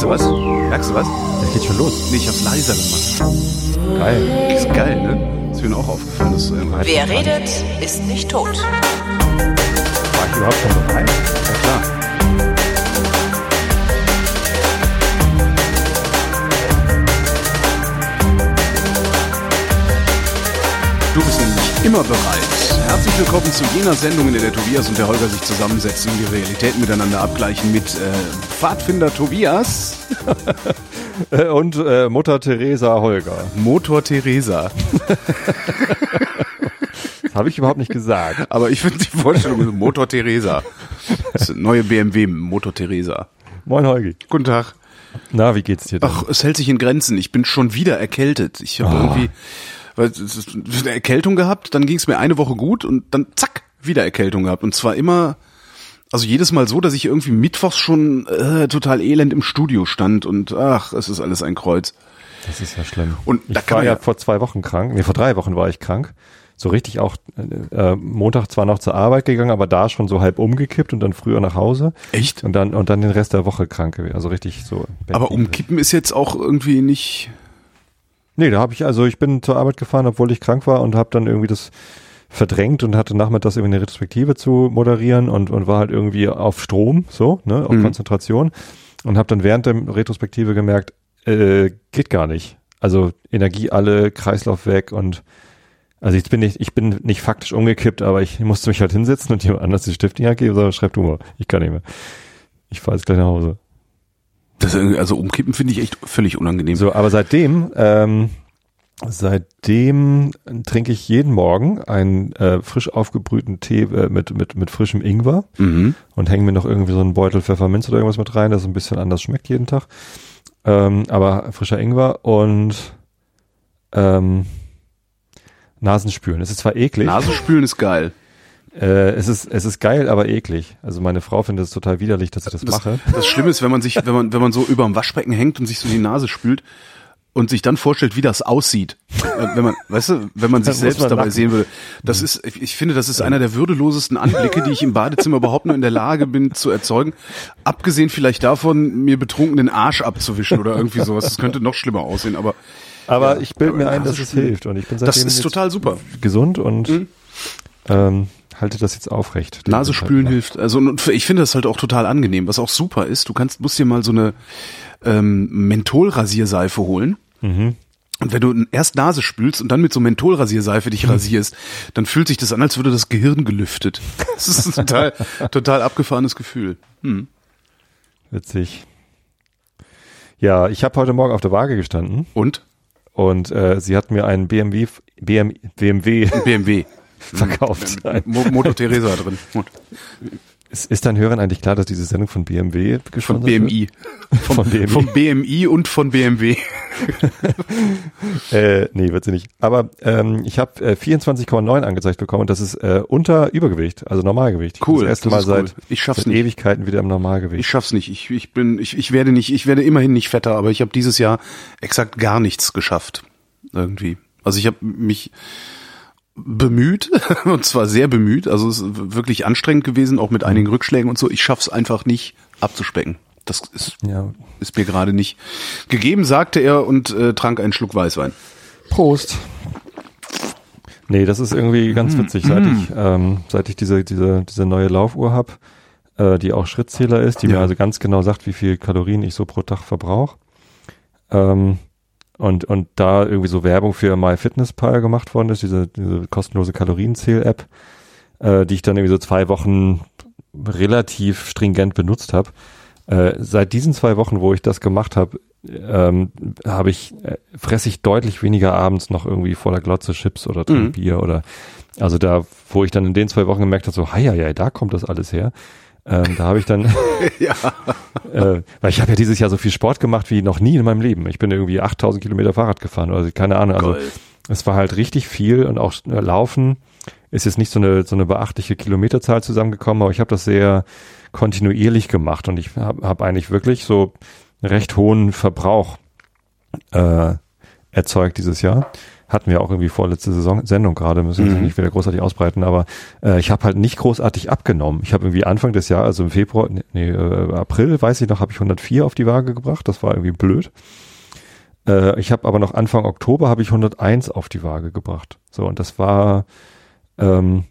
Merkst du was? Merkst du was? Der geht schon los. Nee, ich hab's leiser gemacht. Geil. Ist geil, ne? Ist mir auch aufgefallen. Dass, ähm, Wer redet, ist nicht tot. War ich überhaupt schon bereit? ja klar. Du bist nämlich immer bereit. Herzlich willkommen zu jener Sendung, in der der Tobias und der Holger sich zusammensetzen und die Realitäten miteinander abgleichen mit äh, Pfadfinder Tobias, Äh, Und äh, Mutter Theresa Holger. Motor Theresa. Das habe ich überhaupt nicht gesagt. Aber ich finde die Vorstellung Motor Theresa. Das ist neue BMW Motor Theresa. Moin Holgi. Guten Tag. Na, wie geht's dir denn? Ach, es hält sich in Grenzen. Ich bin schon wieder erkältet. Ich habe irgendwie weil, es ist eine Erkältung gehabt, dann ging es mir eine Woche gut und dann zack, wieder Erkältung gehabt. Und zwar immer, also jedes Mal so, dass ich irgendwie mittwochs schon äh, total elend im Studio stand und ach, es ist alles ein Kreuz. Das ist ja schlimm. Und ich da kann war ja ja- vor zwei Wochen krank. Nee, vor drei Wochen war ich krank. So richtig auch äh, Montag zwar noch zur Arbeit gegangen, aber da schon so halb umgekippt und dann früher nach Hause. Echt? Und dann und dann den Rest der Woche krank gewesen. Also richtig so. Aber umkippen ist jetzt auch irgendwie nicht. Nee, da habe ich, also ich bin zur Arbeit gefahren, obwohl ich krank war und habe dann irgendwie das verdrängt und hatte nachmittags irgendwie eine Retrospektive zu moderieren und, und war halt irgendwie auf Strom, so, ne, auf Mhm. Konzentration und habe dann während der Retrospektive gemerkt, äh, geht gar nicht. Also Energie alle, Kreislauf weg und also ich bin nicht, ich bin nicht faktisch umgekippt, aber ich musste mich halt hinsetzen und jemand anders die Stift in die Hand geben sagen, schreib du mal, ich kann nicht mehr. Ich fahre jetzt gleich nach Hause. Das, irgendwie- also umkippen finde ich echt völlig unangenehm. So, aber seitdem, ähm, seitdem trinke ich jeden Morgen einen äh, frisch aufgebrühten Tee äh, mit, mit, mit frischem Ingwer Mhm. und hänge mir noch irgendwie so einen Beutel Pfefferminz oder irgendwas mit rein, das ein bisschen anders schmeckt jeden Tag. Ähm, aber frischer Ingwer und ähm, Nasenspülen. Es ist zwar eklig, Nasenspülen ist geil. Äh, es ist es ist geil, aber eklig. Also meine Frau findet es total widerlich, dass ich das, Das, mache. das Schlimme ist, wenn man sich, wenn man, wenn man so über dem Waschbecken hängt und sich so die Nase spült und sich dann vorstellt, wie das aussieht. Äh, Wenn man, weißt du, wenn man sich muss selbst man dabei lachen. sehen würde. Das ist, ich finde, das ist einer der würdelosesten Anblicke, die ich im Badezimmer überhaupt nur in der Lage bin zu erzeugen. Abgesehen vielleicht davon, mir betrunken den Arsch abzuwischen oder irgendwie sowas. Das könnte noch schlimmer aussehen, aber Aber Ja, ich bilde mir ein, dass es hilft und ich bin das seitdem ist jetzt total super. gesund und Mhm. ähm, halte das jetzt aufrecht. Nase spülen halt hilft. Also und ich finde das halt auch total angenehm, was auch super ist. Du kannst musst dir mal so eine ähm, Mentholrasierseife holen. Mhm. Und wenn du erst Nase spülst und dann mit so Mentholrasierseife dich rasierst, dann fühlt sich das an, als würde das Gehirn gelüftet. Das ist ein total, total abgefahrenes Gefühl. Hm. Witzig. Ja, ich habe heute Morgen auf der Waage gestanden Und? und äh, sie hat mir einen BMW, BM, BMW BMW. verkauft. Mo Moto Teresa drin. Ist, ist dein Hörern eigentlich klar, dass diese Sendung von BMW Von gesponsert BMI. Wird? Von BMI. Vom BMI und von BMW. äh, nee, wird sie nicht. Aber ähm, ich habe äh, 24,9 angezeigt bekommen und das ist äh, unter Übergewicht, also Normalgewicht. Cool, Das erste das Mal cool. seit, Ich schaff's seit nicht. Ewigkeiten wieder im Normalgewicht. Ich schaff's nicht. Ich, ich bin, ich, ich werde nicht, ich werde immerhin nicht fetter, aber ich habe dieses Jahr exakt gar nichts geschafft. Irgendwie. Also ich habe mich bemüht, und zwar sehr bemüht, also es ist wirklich anstrengend gewesen, auch mit einigen Rückschlägen und so. Ich schaff's einfach nicht abzuspecken. Das ist, ja. ist mir gerade nicht gegeben, sagte er und äh, trank einen Schluck Weißwein. Prost. Nee, das ist irgendwie ganz Mhm. witzig, seit ich, ähm, seit ich diese, diese, diese neue Laufuhr hab, äh, die auch Schrittzähler ist, die Ja. mir also ganz genau sagt, wie viel Kalorien ich so pro Tag verbrauche. Ähm, und, und da irgendwie so Werbung für MyFitnessPal gemacht worden ist, diese, diese kostenlose Kalorienzähl-App, äh, die ich dann irgendwie so zwei Wochen relativ stringent benutzt habe. Äh, seit diesen zwei Wochen, wo ich das gemacht habe, ähm, habe ich äh, fresse ich deutlich weniger abends noch irgendwie vor der Glotze Chips oder Mhm. Bier oder also da, wo ich dann in den zwei Wochen gemerkt habe, so, hei, hei, da kommt das alles her. Ähm, da habe ich dann, ja. äh, weil ich habe ja dieses Jahr so viel Sport gemacht wie noch nie in meinem Leben. Ich bin irgendwie 8000 Kilometer Fahrrad gefahren oder keine Ahnung. Also Geil. es war halt richtig viel und auch äh, Laufen ist jetzt nicht so eine so eine beachtliche Kilometerzahl zusammengekommen, aber ich habe das sehr kontinuierlich gemacht und ich habe hab eigentlich wirklich so einen recht hohen Verbrauch äh, erzeugt dieses Jahr. Hatten wir auch irgendwie vorletzte Saison Sendung gerade, müssen wir Mhm. nicht wieder großartig ausbreiten, aber äh, ich habe halt nicht großartig abgenommen. Ich habe irgendwie Anfang des Jahres, also im Februar, nee, nee äh, April, weiß ich noch, habe ich 104 auf die Waage gebracht. Das war irgendwie blöd. Äh, ich habe aber noch Anfang Oktober habe ich 101 auf die Waage gebracht. So und das war ähm,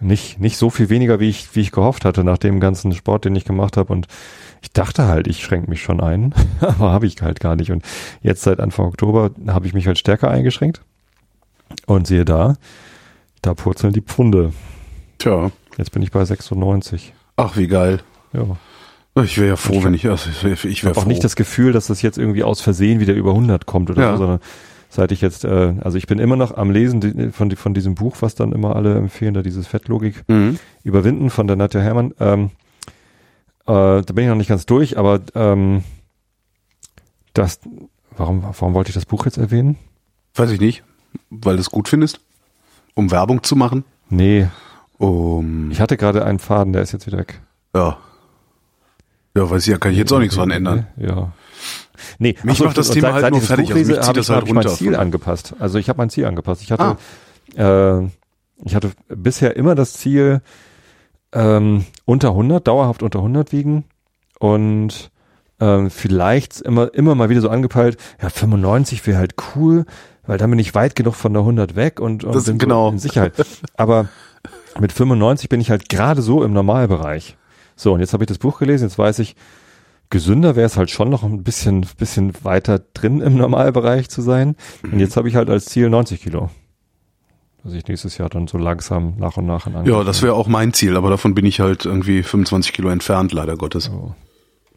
nicht nicht so viel weniger, wie ich wie ich gehofft hatte nach dem ganzen Sport, den ich gemacht habe und ich dachte halt, ich schränke mich schon ein, aber habe ich halt gar nicht. Und jetzt seit Anfang Oktober habe ich mich halt stärker eingeschränkt. Und siehe da, da purzeln die Pfunde. Tja. Jetzt bin ich bei 96. Ach, wie geil. Ja. Ich wäre ja froh, wenn ich, also ich wäre Ich wär habe auch froh. nicht das Gefühl, dass das jetzt irgendwie aus Versehen wieder über 100 kommt oder Ja. so, sondern seit ich jetzt, äh, also ich bin immer noch am Lesen von, von diesem Buch, was dann immer alle empfehlen, da dieses Fettlogik mhm. überwinden von der Nadja Herrmann. Ähm, äh, da bin ich noch nicht ganz durch, aber ähm, das, warum, warum wollte ich das Buch jetzt erwähnen? Weiß ich nicht. Weil du es gut findest? Um Werbung zu machen? Nee, Um, ich hatte gerade einen Faden, der ist jetzt wieder weg. ja. Ja, weiß ich ja, kann ich jetzt auch nichts dran ändern. Ja. Nee, Mich so, macht das Thema seit, halt seit nur ich fertig, also mich zieht habe das ich, halt hab ich mein runter Ziel angepasst. Also ich habe mein Ziel angepasst. Ich hatte, Ah. äh, ich hatte bisher immer das Ziel, ähm, unter 100, dauerhaft unter 100 wiegen und ähm, vielleicht immer, immer mal wieder so angepeilt, ja 95 wäre halt cool, weil dann bin ich weit genug von der 100 weg und, und Das- bin genau. so in Sicherheit. Aber mit 95 bin ich halt gerade so im Normalbereich. So, und jetzt habe ich das Buch gelesen, jetzt weiß ich, gesünder wäre es halt schon noch ein bisschen, bisschen weiter drin im Normalbereich zu sein. Und jetzt habe ich halt als Ziel 90 Kilo. Dass ich nächstes Jahr dann so langsam nach und nach in Ja, das wäre auch mein Ziel, aber davon bin ich halt irgendwie 25 Kilo entfernt, leider Gottes. so.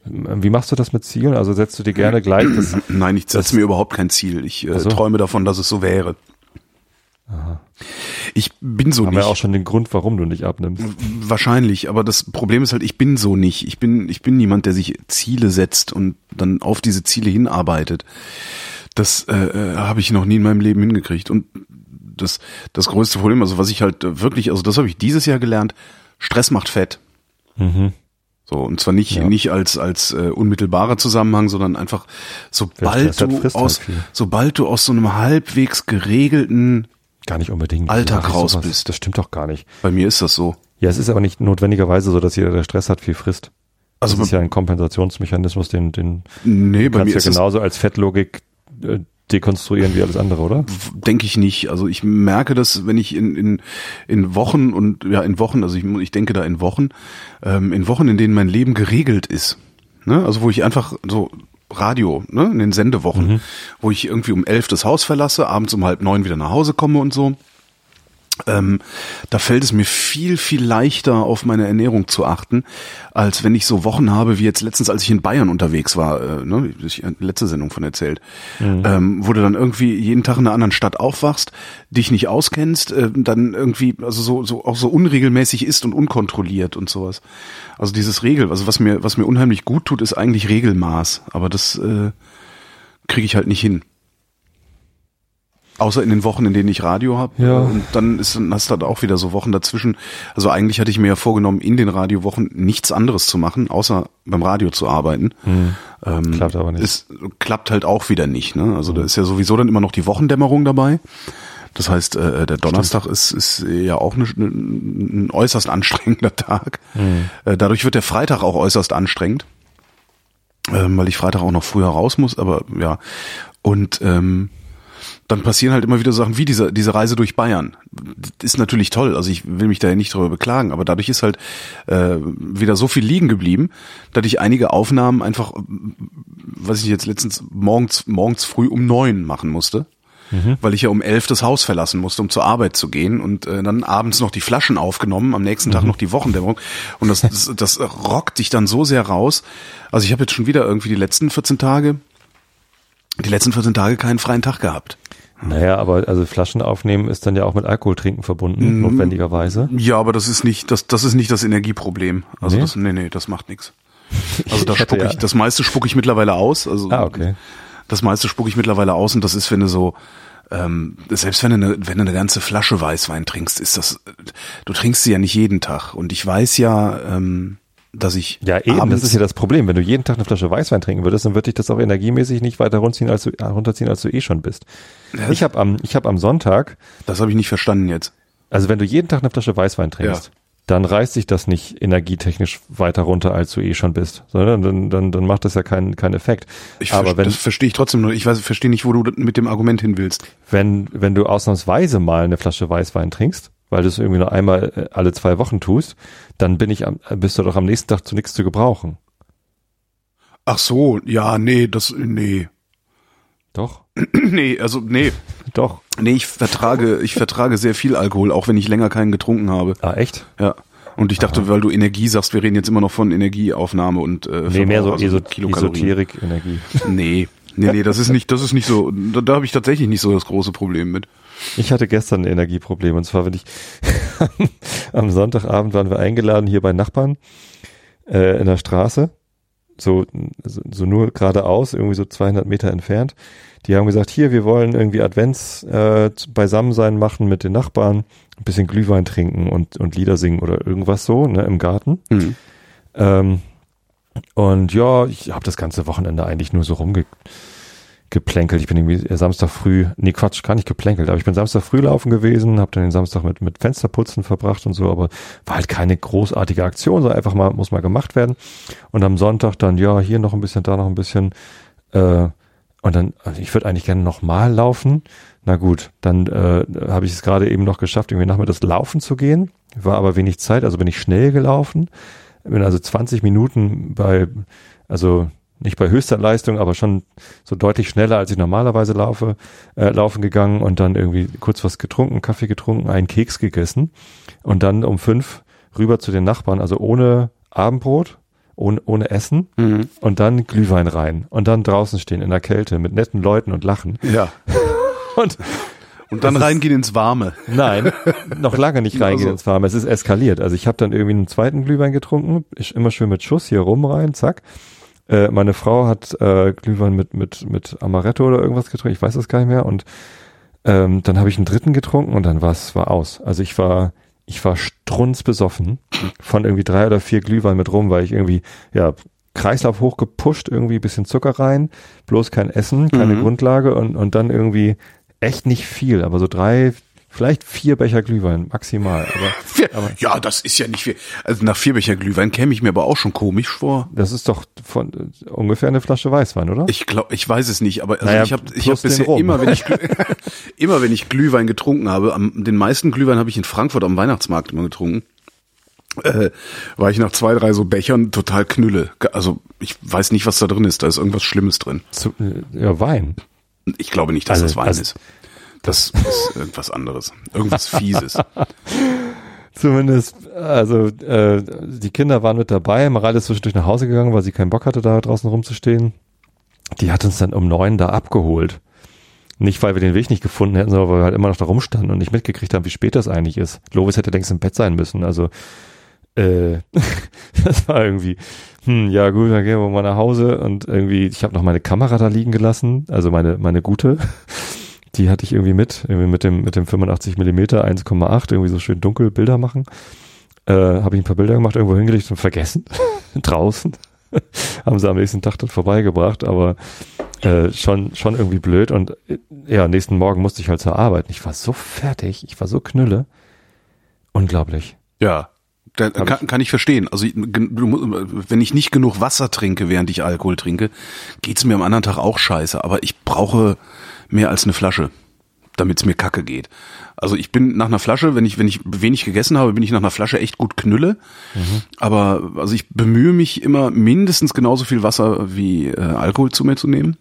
Wie machst du das mit Zielen? Also setzt du dir gerne gleich das, Nein, ich setze mir überhaupt kein Ziel. Ich äh, so. träume davon, dass es so wäre. Ich bin so haben nicht. wir auch schon den Grund, warum du nicht abnimmst. Wahrscheinlich, aber das Problem ist halt, ich bin so nicht. Ich bin, ich bin niemand, der sich Ziele setzt und dann auf diese Ziele hinarbeitet. Das äh, äh, habe ich noch nie in meinem Leben hingekriegt. Und das, das größte Problem, also was ich halt wirklich, also das habe ich dieses Jahr gelernt, Stress macht fett. Mhm. So, und zwar nicht, Ja. nicht als, als äh, unmittelbarer Zusammenhang, sondern einfach, sobald du halt aus, sobald du aus so einem halbwegs geregelten, Gar nicht unbedingt. Alltag raus sowas? bist. Das stimmt doch gar nicht. bei mir ist das so. Ja, es ist aber nicht notwendigerweise so, dass jeder, der Stress hat, viel frisst. Also das ist ja ein Kompensationsmechanismus, den, den nee, bei mir ist ja es genauso als Fettlogik äh, dekonstruieren wie alles andere, oder? denke ich nicht. Also ich merke das, wenn ich in, in, in Wochen und ja in Wochen, also ich, ich denke da in Wochen, ähm, in Wochen, in denen mein Leben geregelt ist. Ne? Also wo ich einfach so Radio, ne, in den Sendewochen, wo ich irgendwie um elf das Haus verlasse, abends um halb neun wieder nach Hause komme und so. Ähm, da fällt es mir viel, viel leichter, auf meine Ernährung zu achten, als wenn ich so Wochen habe, wie jetzt letztens, als ich in Bayern unterwegs war, äh, ne, ich letzte Sendung von erzählt, ähm, wo du dann irgendwie jeden Tag in einer anderen Stadt aufwachst, dich nicht auskennst, äh, dann irgendwie, also so, so auch so unregelmäßig ist und unkontrolliert und sowas. Also dieses Regel, also was mir, was mir unheimlich gut tut, ist eigentlich Regelmaß, aber das äh, kriege ich halt nicht hin. Außer in den Wochen, in denen ich Radio habe. Ja. Und dann ist, hast du halt auch wieder so Wochen dazwischen. Also eigentlich hatte ich mir ja vorgenommen, in den Radiowochen nichts anderes zu machen, außer beim Radio zu arbeiten. Ähm, Hm. Klappt aber nicht. Es klappt halt auch wieder nicht. Ne? Also da ist ja sowieso dann immer noch die Wochendämmerung dabei. Das heißt, äh, der Donnerstag ist, ist ja auch eine, ein äußerst anstrengender Tag. Hm. Äh, dadurch wird der Freitag auch äußerst anstrengend, ähm, weil ich Freitag auch noch früher raus muss. Aber ja, und ähm, dann passieren halt immer wieder Sachen wie diese, diese Reise durch Bayern. Das ist natürlich toll, also ich will mich da ja nicht drüber beklagen, aber dadurch ist halt äh, wieder so viel liegen geblieben, dass ich einige Aufnahmen einfach, was ich jetzt letztens morgens, morgens früh um neun machen musste. Weil ich ja um elf das Haus verlassen musste, um zur Arbeit zu gehen und äh, dann abends noch die Flaschen aufgenommen, am nächsten Tag noch die Wochendämmerung und das, das, das rockt dich dann so sehr raus. Also ich habe jetzt schon wieder irgendwie die letzten 14 Tage, die letzten 14 Tage keinen freien Tag gehabt. Naja, aber also Flaschen aufnehmen ist dann ja auch mit Alkohol trinken verbunden, Mhm. notwendigerweise. Ja, aber das ist nicht, das, das ist nicht das Energieproblem. Also Nee? das, nee, nee, das macht nichts. Also da Ich spucke ich, ja- das meiste spucke ich mittlerweile aus. Also Ah, okay. das meiste spucke ich mittlerweile aus und das ist, wenn du so, ähm, selbst wenn du, eine, wenn du eine ganze Flasche Weißwein trinkst, ist das, du trinkst sie ja nicht jeden Tag. Und ich weiß ja, ähm, dass ich Ja, eben, das ist ja das Problem. Wenn du jeden Tag eine Flasche Weißwein trinken würdest, dann würde dich das auch energiemäßig nicht weiter runterziehen, als du, äh, runterziehen, als du eh schon bist. Ja, Ich habe am, ich hab am Sonntag, das habe ich nicht verstanden jetzt. also wenn du jeden Tag eine Flasche Weißwein trinkst, Ja. dann reißt sich das nicht energietechnisch weiter runter, als du eh schon bist. Sondern dann, dann, dann macht das ja keinen keinen Effekt. Ich Aber wenn, das verstehe ich trotzdem noch. Ich weiß, verstehe nicht, wo du mit dem Argument hin willst. wenn, wenn du ausnahmsweise mal eine Flasche Weißwein trinkst, weil du es irgendwie nur einmal äh, alle zwei Wochen tust, dann bin ich am, bist du doch am nächsten Tag zu nichts zu gebrauchen. Ach so, ja, nee, das, nee. Doch, nee, also, nee. doch. Nee, ich vertrage, ich vertrage sehr viel Alkohol, auch wenn ich länger keinen getrunken habe. Ah, echt? Ja. Und ich dachte, weil du Energie sagst, wir reden jetzt immer noch von Energieaufnahme und äh, Nee, mehr so also Eso Kilokalorien. Esoterik, Energie. Nee, nee, nee, das ist nicht, das ist nicht so, da, da habe ich tatsächlich nicht so das große Problem mit. Ich hatte gestern ein Energieproblem und zwar, wenn ich am Sonntagabend waren wir eingeladen hier bei Nachbarn äh, in der Straße, so, so, nur geradeaus, irgendwie so 200 Meter entfernt. Die haben gesagt, hier, wir wollen irgendwie Advents äh, Beisammensein machen mit den Nachbarn, ein bisschen Glühwein trinken und, und Lieder singen oder irgendwas so, ne, im Garten. Mhm. Ähm, und ja, ich habe das ganze Wochenende eigentlich nur so rumgeplänkelt. Ich bin irgendwie Samstag früh, nee Quatsch, gar nicht geplänkelt, aber ich bin Samstag früh laufen gewesen, habe dann den Samstag mit, mit Fensterputzen verbracht und so, aber war halt keine großartige Aktion, so einfach mal, muss mal gemacht werden. Und am Sonntag dann, ja, hier noch ein bisschen, da noch ein bisschen. Äh, und dann, also ich würde eigentlich gerne nochmal laufen. Na gut, dann äh, habe ich es gerade eben noch geschafft, irgendwie nachmittags laufen zu gehen. War aber wenig Zeit, also bin ich schnell gelaufen. Bin also 20 Minuten bei, also nicht bei höchster Leistung, aber schon so deutlich schneller, als ich normalerweise laufe, äh, laufen gegangen und dann irgendwie kurz was getrunken, Kaffee getrunken, einen Keks gegessen und dann um fünf rüber zu den Nachbarn, also ohne Abendbrot, ohne, ohne Essen Mhm. und dann Glühwein rein und dann draußen stehen in der Kälte mit netten Leuten und lachen. Ja. Und Und dann reingehen ins Warme. Nein, noch lange nicht reingehen Also- ins Warme. Es ist eskaliert. Also ich habe dann irgendwie einen zweiten Glühwein getrunken, ist immer schön mit Schuss hier rum rein, zack. Äh, meine Frau hat äh, Glühwein mit mit mit Amaretto oder irgendwas getrunken, ich weiß das gar nicht mehr. Und ähm, dann habe ich einen dritten getrunken und dann war es war aus. Also ich war ich war strunzbesoffen von irgendwie drei oder vier Glühwein mit rum, weil ich irgendwie ja Kreislauf hochgepusht, irgendwie bisschen Zucker rein, bloß kein Essen, keine Mhm. Grundlage und und dann irgendwie echt nicht viel, aber so drei, vielleicht vier Becher Glühwein maximal. Aber Vier, Aber- ja, das ist ja nicht viel. Also nach vier Becher Glühwein käme ich mir aber auch schon komisch vor. das ist doch von äh, ungefähr eine Flasche Weißwein, oder? Ich glaube, ich weiß es nicht, aber also Naja, ich habe ich hab bisher Rum. immer, wenn ich immer wenn ich Glühwein getrunken habe, am, den meisten Glühwein habe ich in Frankfurt am Weihnachtsmarkt immer getrunken. Äh, war ich nach zwei, drei so Bechern total knülle. Also ich weiß nicht, was da drin ist. Da ist irgendwas Schlimmes drin. Zu, äh, ja, Wein. Ich glaube nicht, dass Also- das Wein also- ist. Das ist irgendwas anderes. Irgendwas Fieses. Zumindest, also äh, die Kinder waren mit dabei. Mareile ist zwischendurch nach Hause gegangen, weil sie keinen Bock hatte, da draußen rumzustehen. Die hat uns dann um neun da abgeholt. Nicht, weil wir den Weg nicht gefunden hätten, sondern weil wir halt immer noch da rumstanden und nicht mitgekriegt haben, wie spät das eigentlich ist. Lovis hätte längst im Bett sein müssen. Also äh, das war irgendwie, hm, ja gut, dann gehen wir mal nach Hause und irgendwie, ich habe noch meine Kamera da liegen gelassen, also meine meine gute. Die hatte ich irgendwie mit, irgendwie mit dem mit dem 85 Millimeter 1,8 irgendwie so schön dunkel Bilder machen. Äh, habe ich ein paar Bilder gemacht, irgendwo hingelegt und vergessen draußen. Haben sie am nächsten Tag dann vorbeigebracht, aber äh, schon schon irgendwie blöd und äh, ja, nächsten Morgen musste ich halt zur Arbeit. Ich war so fertig, ich war so knülle. Unglaublich. Ja. Da, kann, kann ich verstehen. Also ich- wenn ich nicht genug Wasser trinke, während ich Alkohol trinke, geht's mir am anderen Tag auch scheiße. Aber ich brauche mehr als eine Flasche, damit's mir kacke geht. Also ich bin nach einer Flasche, wenn ich wenn ich wenig gegessen habe, bin ich nach einer Flasche echt gut knülle. Aber also ich bemühe mich immer mindestens genauso viel Wasser wie äh, Alkohol zu mir zu nehmen.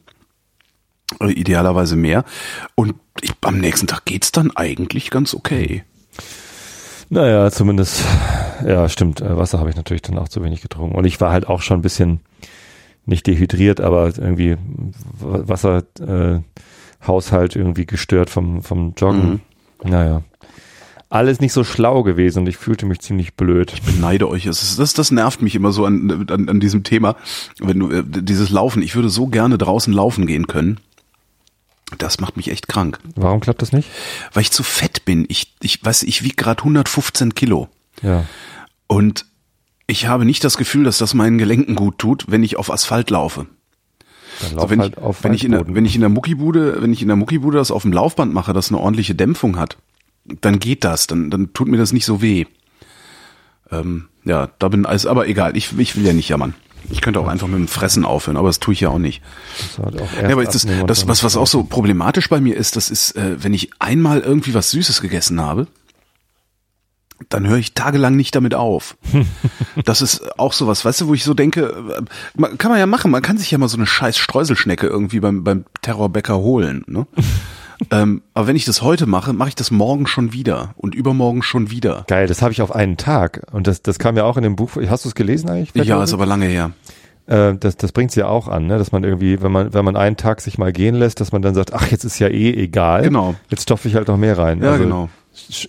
Äh, Idealerweise mehr. Und ich, am nächsten Tag geht's dann eigentlich ganz okay. Naja, zumindest, ja, stimmt, äh, Wasser habe ich natürlich dann auch zu wenig getrunken. Und ich war halt auch schon ein bisschen nicht dehydriert, aber irgendwie Wasserhaushalt äh, Haushalt irgendwie gestört vom, vom Joggen. Naja. Alles nicht so schlau gewesen und ich fühlte mich ziemlich blöd. beneide euch. Es ist, das, das nervt mich immer so an, an, an diesem Thema. Wenn du äh, dieses Laufen, ich würde so gerne draußen laufen gehen können. Das macht mich echt krank, Warum klappt das nicht? weil ich zu fett bin. Ich, ich weiß, ich wiege gerade 115 Kilo Ja. und Ich habe nicht das Gefühl, dass das meinen Gelenken gut tut, wenn ich auf Asphalt laufe. Lauf Also wenn, halt ich, auf wenn, ich in der, wenn ich in der Muckibude, wenn ich in der Muckibude das auf dem Laufband mache, das eine ordentliche Dämpfung hat, dann geht das, dann, dann tut mir das nicht so weh. Ähm, ja, da bin also, aber egal, ich, ich will ja nicht jammern. Ich könnte auch einfach mit dem Fressen aufhören, aber das tue ich ja auch nicht. Das halt auch Ja, aber ist das, das was, was auch so problematisch bei mir ist, das ist, äh, wenn ich einmal irgendwie was Süßes gegessen habe, dann höre ich tagelang nicht damit auf. Das ist auch sowas, weißt du, wo ich so denke, äh, man- kann man ja machen, man kann sich ja mal so eine scheiß Streuselschnecke irgendwie beim, beim Terrorbäcker holen. Ne? ähm, aber wenn ich das heute mache, mache ich das morgen schon wieder und übermorgen schon wieder. Geil, das habe ich auf einen Tag. Und das, das kam ja auch in dem Buch. Hast du es gelesen eigentlich? Ja, ist aber lange her. äh, das, das bringt's ja auch an, ne? dass man irgendwie, wenn man, wenn man einen Tag sich mal gehen lässt, dass man dann sagt, ach, jetzt ist ja eh egal. Genau. Jetzt stopfe ich halt noch mehr rein. Ja, also, genau.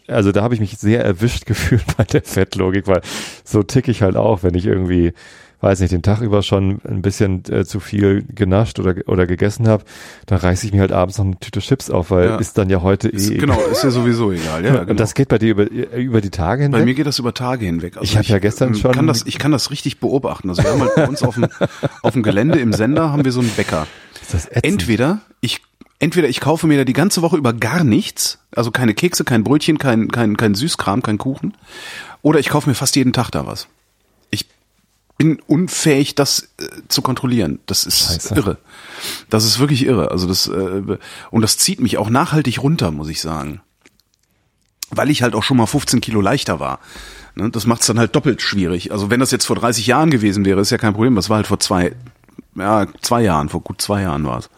Also da habe ich mich sehr erwischt gefühlt bei der Fettlogik, weil so tick ich halt auch, wenn ich irgendwie, weiß nicht, den Tag über schon ein bisschen äh, zu viel genascht oder, oder gegessen habe, dann reiße ich mir halt abends noch eine Tüte Chips auf, weil Ja. ist dann ja heute eh Ist, egal. genau, ist ja sowieso egal. Ja, genau. Und das geht bei dir über, über die Tage hinweg? Bei mir geht das über Tage hinweg. Also Ich hab ja gestern ähm, schon- Kann das, ich kann das richtig beobachten. Also wir haben halt bei uns auf dem, auf dem Gelände im Sender haben wir so einen Bäcker. ist das. Entweder ich, entweder ich kaufe mir da die ganze Woche über gar nichts, also keine Kekse, kein Brötchen, kein, kein, kein Süßkram, kein Kuchen, oder ich kaufe mir fast jeden Tag da was. Ich bin unfähig, das äh, zu kontrollieren. Das ist Scheiße. irre. Das ist wirklich irre. Also das äh, und das zieht mich auch nachhaltig runter, muss ich sagen weil ich halt auch schon mal 15 Kilo leichter war. Ne, das macht es dann halt doppelt schwierig. Also wenn das jetzt vor 30 Jahren gewesen wäre, ist ja kein Problem. Das war halt vor zwei, ja, zwei Jahren, vor gut zwei Jahren war es.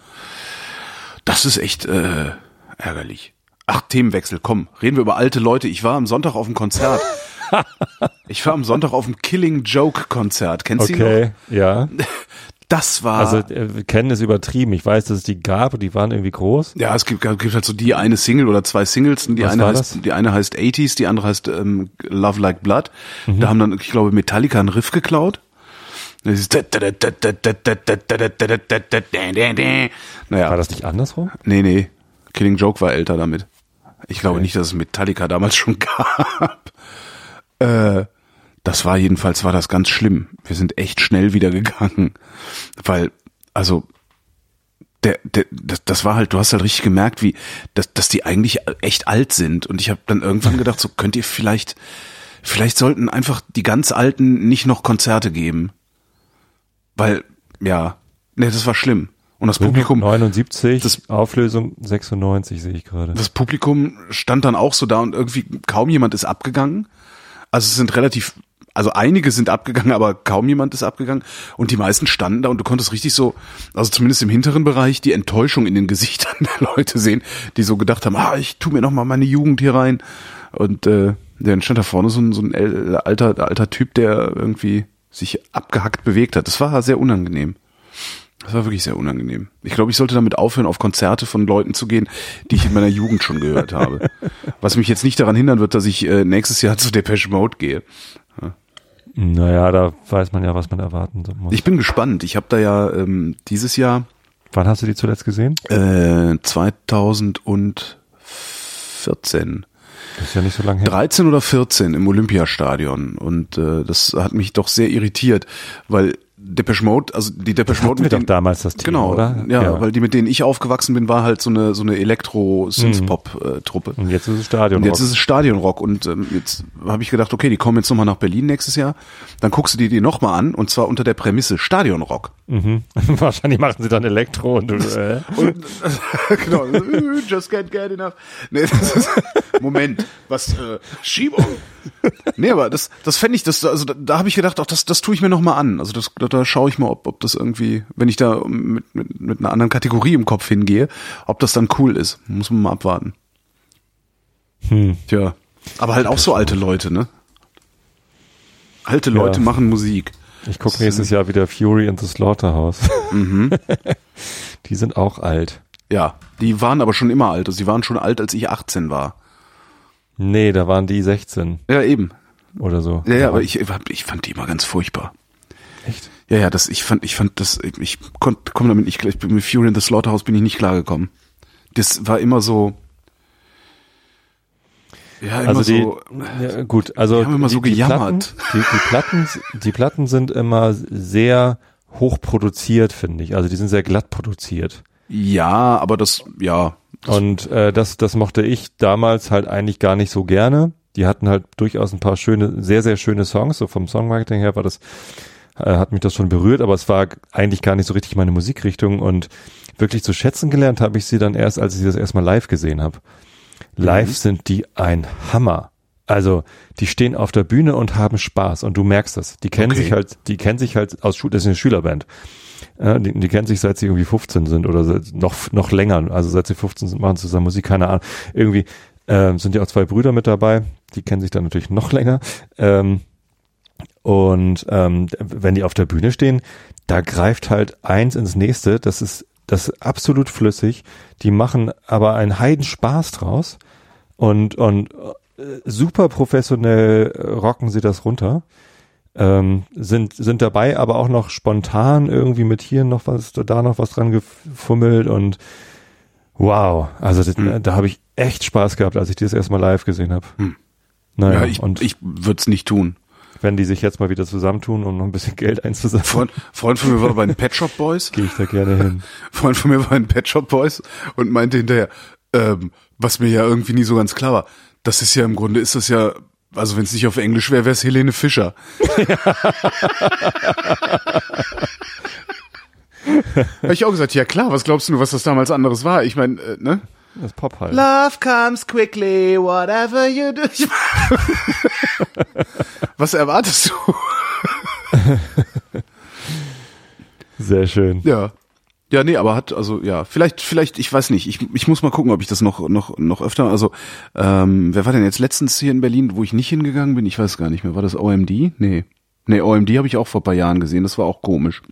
Das ist echt äh, ärgerlich. Ach, Themenwechsel, komm, reden wir über alte Leute. Ich war am Sonntag auf dem Konzert. ich war am Sonntag auf dem Killing Joke Konzert. Kennst du die noch? Okay, ja. Das war Also äh, kennen ist übertrieben. Ich weiß, dass es die gab und die waren irgendwie groß. Ja, es gibt, gibt halt so die eine Single oder zwei Singles. Die Was eine heißt, das? die eine heißt 80s, die andere heißt ähm, Love Like Blood. Mhm. Da haben dann, ich glaube, Metallica einen Riff geklaut. Das ist naja, War das nicht andersrum? nee, nee. Killing Joke war älter damit. Ich glaube nicht, dass es Metallica damals schon gab. Äh, das war jedenfalls, war das ganz schlimm. Wir sind echt schnell wieder gegangen. Weil, also, der, der, das, das war halt, du hast halt richtig gemerkt, wie, dass, dass die eigentlich echt alt sind. Und ich habe dann irgendwann gedacht, so könnt ihr vielleicht, vielleicht sollten einfach die ganz Alten nicht noch Konzerte geben. Weil, ja, ne, das war schlimm. Und das Publikum, 79, das- Auflösung 96 sehe ich gerade. das Publikum stand dann auch so da und irgendwie kaum jemand ist abgegangen. Also es sind relativ, also einige sind abgegangen, aber kaum jemand ist abgegangen. Und die meisten standen da und du konntest richtig so, also zumindest im hinteren Bereich, die Enttäuschung in den Gesichtern der Leute sehen, die so gedacht haben, ah, ich tu mir noch mal meine Jugend hier rein. Und äh, dann stand da vorne so ein, so ein alter, alter Typ, der irgendwie sich abgehackt bewegt hat. Das war sehr unangenehm. Das war wirklich sehr unangenehm. Ich glaube, ich sollte damit aufhören, auf Konzerte von Leuten zu gehen, die ich in meiner Jugend schon gehört habe. Was mich jetzt nicht daran hindern wird, dass ich äh, nächstes Jahr zu Depeche Mode gehe. Naja, da weiß man ja, was man erwarten muss. Ich bin gespannt. Ich habe da ja ähm, dieses Jahr Wann hast du die zuletzt gesehen? äh, 2014 Das ist ja nicht so lange her. 13 oder 14 im Olympiastadion und äh, das hat mich doch sehr irritiert, weil Depeche Mode, also die Depeche Mode mit doch den, damals das Thema, genau, oder? Ja, weil die mit denen ich aufgewachsen bin, war halt so eine so eine Elektro Synth Pop äh, Truppe. Und jetzt ist es Stadion. Und jetzt ist es Stadionrock und ähm, jetzt habe ich gedacht, okay, die kommen jetzt nochmal nach Berlin nächstes Jahr. Dann guckst du dir die nochmal an und zwar unter der Prämisse Stadionrock. mhm. Wahrscheinlich machen sie dann Elektro und du, äh, Und genau, just can't get enough. Nee, das ist, Moment, was äh, Schiebung. Nee, aber das das fände ich das also da, da habe ich gedacht, auch das das tue ich mir nochmal an. Also das da, da schaue ich mal, ob ob das irgendwie, wenn ich da mit, mit mit einer anderen Kategorie im Kopf hingehe, ob das dann cool ist. Muss man mal abwarten. hm. Tja, aber halt auch so alte Leute, ne? Alte Leute Ja. machen Musik. Ich gucke nächstes Jahr wieder Fury in the Slaughterhouse. Mhm. Die sind auch alt. Ja, die waren aber schon immer alt. Also sie waren schon alt, als ich 18 war. Nee, da waren die 16 Ja, eben. oder so. Ja, ja, aber ich, ich fand die immer ganz furchtbar. Echt? Ja, ja, das, ich fand, ich fand das, ich konnte, komme damit nicht klar. Ich bin mit Fury in the Slaughterhouse bin ich nicht klargekommen. Das war immer so, Ja, immer also die, so. ja, gut, also Die haben immer die, so die gejammert. Platten, die, die Platten, die Platten sind immer sehr hoch produziert, finde ich. Also die sind sehr glatt produziert. Ja, aber das, ja. Und äh, das, das mochte ich damals halt eigentlich gar nicht so gerne. Die hatten halt durchaus ein paar schöne, sehr, sehr schöne Songs. So vom Songwriting her war das, äh, hat mich das schon berührt, aber es war eigentlich gar nicht so richtig meine Musikrichtung. Und wirklich zu schätzen gelernt habe ich sie dann erst, als ich sie das erstmal live gesehen habe. Live Mhm. sind die ein Hammer. Also, die stehen auf der Bühne und haben Spaß und du merkst das. Die kennen Okay. sich halt, die kennen sich halt aus Schul, das ist eine Schülerband. Ja, die, die kennen sich seit sie irgendwie 15 sind oder noch, noch länger. Also seit sie 15 sind, machen zusammen Musik, keine Ahnung. Irgendwie ähm, sind ja auch zwei Brüder mit dabei. Die kennen sich dann natürlich noch länger. Ähm, und ähm, wenn die auf der Bühne stehen, da greift halt eins ins nächste. Das ist, das ist absolut flüssig. Die machen aber einen Heidenspaß draus. Und, und super professionell äh, rocken sie das runter ähm, sind, sind dabei, aber auch noch spontan irgendwie mit hier noch was, da noch was dran gefummelt und wow, also das, Hm. da habe ich echt Spaß gehabt, als ich das erstmal live gesehen habe. Hm. Naja, Ja, ich, und ich würde es nicht tun. wenn die sich jetzt mal wieder zusammentun, um noch ein bisschen Geld einzusammeln, Freund, Freund von mir war bei den Pet Shop Boys. gehe ich da gerne hin. Freund von mir war bei den Pet Shop Boys und meinte hinterher, ähm, was mir ja irgendwie nie so ganz klar war, das ist ja im Grunde, ist das ja, also wenn es nicht auf Englisch wäre, wäre es Helene Fischer. Habe ich auch gesagt, ja klar, was glaubst du, was das damals anderes war? Ich meine, äh, ne? Das ist Pop halt. Love comes quickly, whatever you do. was erwartest du? Sehr schön. Ja. Ja, nee, aber hat, also ja, vielleicht, vielleicht, ich weiß nicht, ich, ich muss mal gucken, ob ich das noch, noch, noch öfter, also, ähm, wer war denn jetzt letztens hier in Berlin, wo ich nicht hingegangen bin? Ich weiß gar nicht mehr. War das OMD? Nee. Nee, OMD habe ich auch vor ein paar Jahren gesehen, das war auch komisch.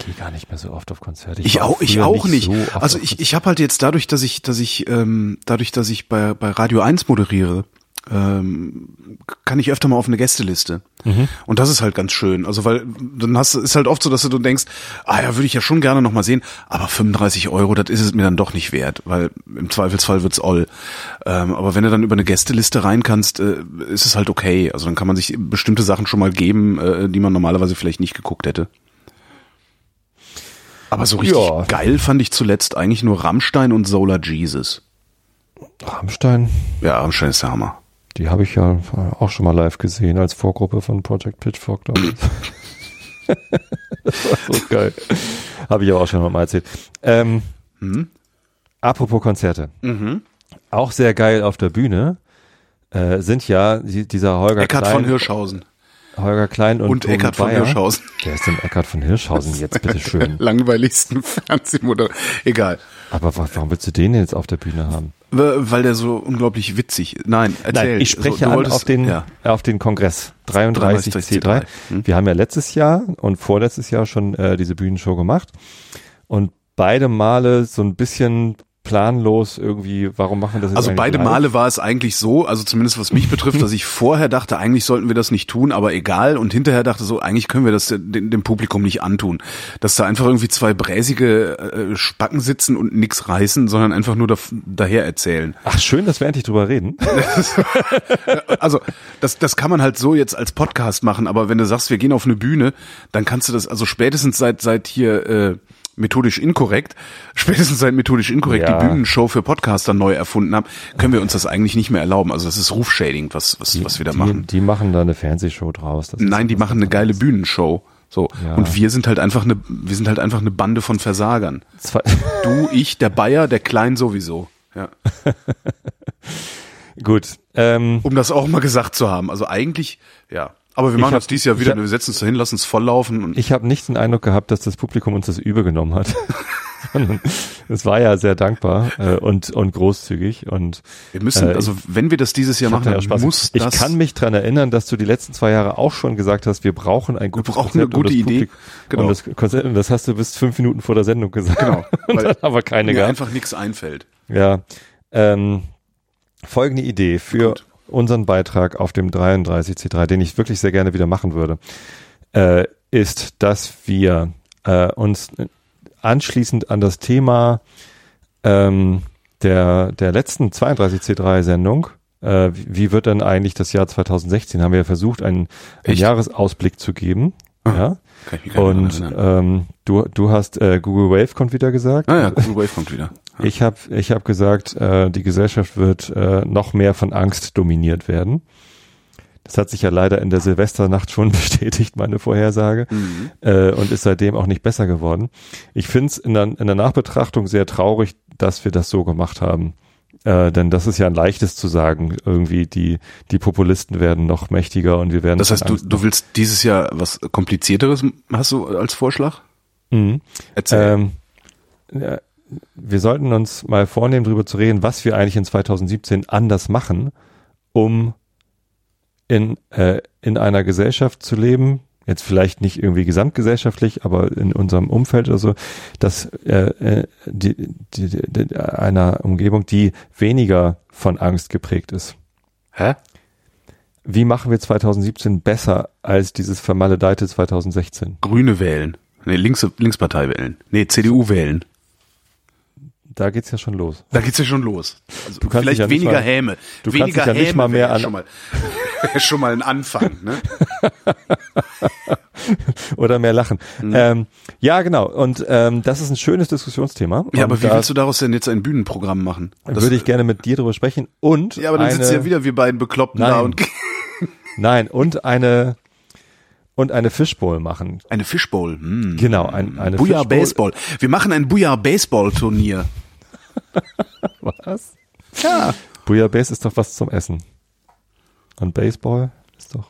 Ich gehe gar nicht mehr so oft auf Konzerte. Ich war auch, ich auch nicht. so also ich, ich habe halt jetzt dadurch, dass ich, dass ich, ähm, dadurch, dass ich bei, bei Radio 1 moderiere, ähm, kann ich öfter mal auf eine Gästeliste. Und das ist halt ganz schön. Also weil dann hast ist halt oft so, dass du denkst, ah ja, würde ich ja schon gerne noch mal sehen, aber 35 Euro, das ist es mir dann doch nicht wert, weil im Zweifelsfall wird's all. Ähm, aber wenn du dann über eine Gästeliste rein kannst, äh, ist es halt okay. Also dann kann man sich bestimmte Sachen schon mal geben, äh, die man normalerweise vielleicht nicht geguckt hätte. Aber so richtig Ja. geil fand ich zuletzt eigentlich nur Rammstein und Solar Jesus. Rammstein, Ja, Rammstein ist der Hammer. Die habe ich ja auch schon mal live gesehen als Vorgruppe von Project Pitchfork damals. das war so geil. Habe ich aber auch schon mal erzählt. Ähm, Hm? Apropos Konzerte. Mhm. Auch sehr geil auf der Bühne äh, sind ja die, dieser Holger Eckhard Klein, von Hirschhausen. Holger Klein und, Und, Tobi Eckhard von. Hirschhausen. Wer ist denn Eckhard von Hirschhausen jetzt, bitte schön? Langweiligsten Fernsehmoderator. Egal. Aber wa- warum willst du den jetzt auf der Bühne haben? Weil der so unglaublich witzig. Nein, erzähl. Nein, ich spreche So, wolltest- auf den, Ja. auf den Kongress 33 33 C3. Hm. Wir haben ja letztes Jahr und vorletztes Jahr schon äh, diese Bühnenshow gemacht und beide Male so ein bisschen planlos irgendwie, warum machen wir das jetzt Also beide live? Male war es eigentlich so, also zumindest was mich betrifft, dass ich vorher dachte, eigentlich sollten wir das nicht tun, aber egal. Und hinterher dachte so, eigentlich können wir das dem, dem Publikum nicht antun. Dass da einfach irgendwie zwei bräsige äh, Spacken sitzen und nix reißen, sondern einfach nur da, daher erzählen. Ach schön, dass wir endlich drüber reden. Also das, das kann man halt so jetzt als Podcast machen, aber wenn du sagst, wir gehen auf eine Bühne, dann kannst du das, also spätestens seit seit hier äh, methodisch inkorrekt, spätestens seit methodisch inkorrekt Ja. die Bühnenshow für Podcaster neu erfunden haben, können wir uns das eigentlich nicht mehr erlauben. Also das ist Rufshading, was was was wir da die, machen. Die machen da eine Fernsehshow draus. Nein, die machen eine geile. Bühnenshow. So Ja. und wir sind halt einfach eine wir sind halt einfach eine Bande von Versagern. Zwei, Du, ich, der Bayer, der Klein sowieso. Ja. gut. Ähm, Um das auch mal gesagt zu haben. Also eigentlich, ja. Aber wir Ich machen das dieses Jahr ich wieder. hab- Wir setzen uns dahin, lassen es volllaufen und ich habe nicht den Eindruck gehabt, dass das Publikum uns das übergenommen hat. Es war ja sehr dankbar äh, und, und großzügig und wir müssen, Äh, also wenn wir das dieses Jahr Ich machen, dann muss ich das. kann mich dran erinnern, dass du die letzten zwei Jahre auch schon gesagt hast, wir brauchen ein gutes brauchen Konzept eine gute Idee. Publikum- Genau. Und das Konzept, und das hast du bis fünf Minuten vor der Sendung gesagt. Genau, und dann aber keine mir gab. einfach nichts einfällt. Ja. Ähm, folgende Idee für Gut. Unseren Beitrag auf dem 33C3, den ich wirklich sehr gerne wieder machen würde, äh, ist, dass wir äh, uns anschließend an das Thema ähm, der, der letzten 32C3-Sendung, äh, wie, wird denn eigentlich das Jahr 2016? Haben wir ja versucht, einen, einen? Jahresausblick zu geben. Ah, Ja. Und ähm, du, du hast äh, Google Wave kommt wieder gesagt. Ah ja, Google Wave kommt wieder. Ich habe ich hab gesagt, äh, die Gesellschaft wird äh, noch mehr von Angst dominiert werden. Das hat sich ja leider in der Silvesternacht schon bestätigt, meine Vorhersage, Mhm. äh, und ist seitdem auch nicht besser geworden. Ich finde es in der, in der Nachbetrachtung sehr traurig, dass wir das so gemacht haben. Äh, denn das ist ja ein leichtes zu sagen. Irgendwie die, die Populisten werden noch mächtiger und wir werden. Das heißt, du, du willst dieses Jahr was komplizierteres hast du als Vorschlag? Mhm. Erzähl. Ähm, wir sollten uns mal vornehmen, darüber zu reden, was wir eigentlich in 2017 anders machen, um in, äh, in einer Gesellschaft zu leben, jetzt vielleicht nicht irgendwie gesamtgesellschaftlich, aber in unserem Umfeld oder so, dass äh, äh, die, die, die, die, einer Umgebung, die weniger von Angst geprägt ist. Hä? Wie machen wir 2017 besser als dieses vermaledeite 2016? Grüne wählen. Nee, Links, Linkspartei wählen. Nee, CDU wählen. Da geht's ja schon los. Da geht's ja schon los. Also kannst dich vielleicht ja nicht weniger mal- Häme. du kannst weniger dich ja nicht Häme mal mehr an- schon mal, schon mal ein Anfang, ne? Oder mehr lachen. Mhm. Ähm, ja, genau. Und ähm, das ist ein schönes Diskussionsthema. Ja, aber wie da willst du daraus denn jetzt ein Bühnenprogramm machen? Das- würde ich gerne mit dir drüber sprechen. Und ja, aber dann eine, sitzen ja wieder wir beiden Bekloppten Nein. da und Nein, und eine und eine Fishbowl machen. eine Fishbowl. Hm. Genau, ein, eine Fishbowl. Baseball. Wir machen ein Booyah Baseball Turnier. Was? Ja. Bouillabaisse ist doch was zum Essen. Und Baseball ist doch.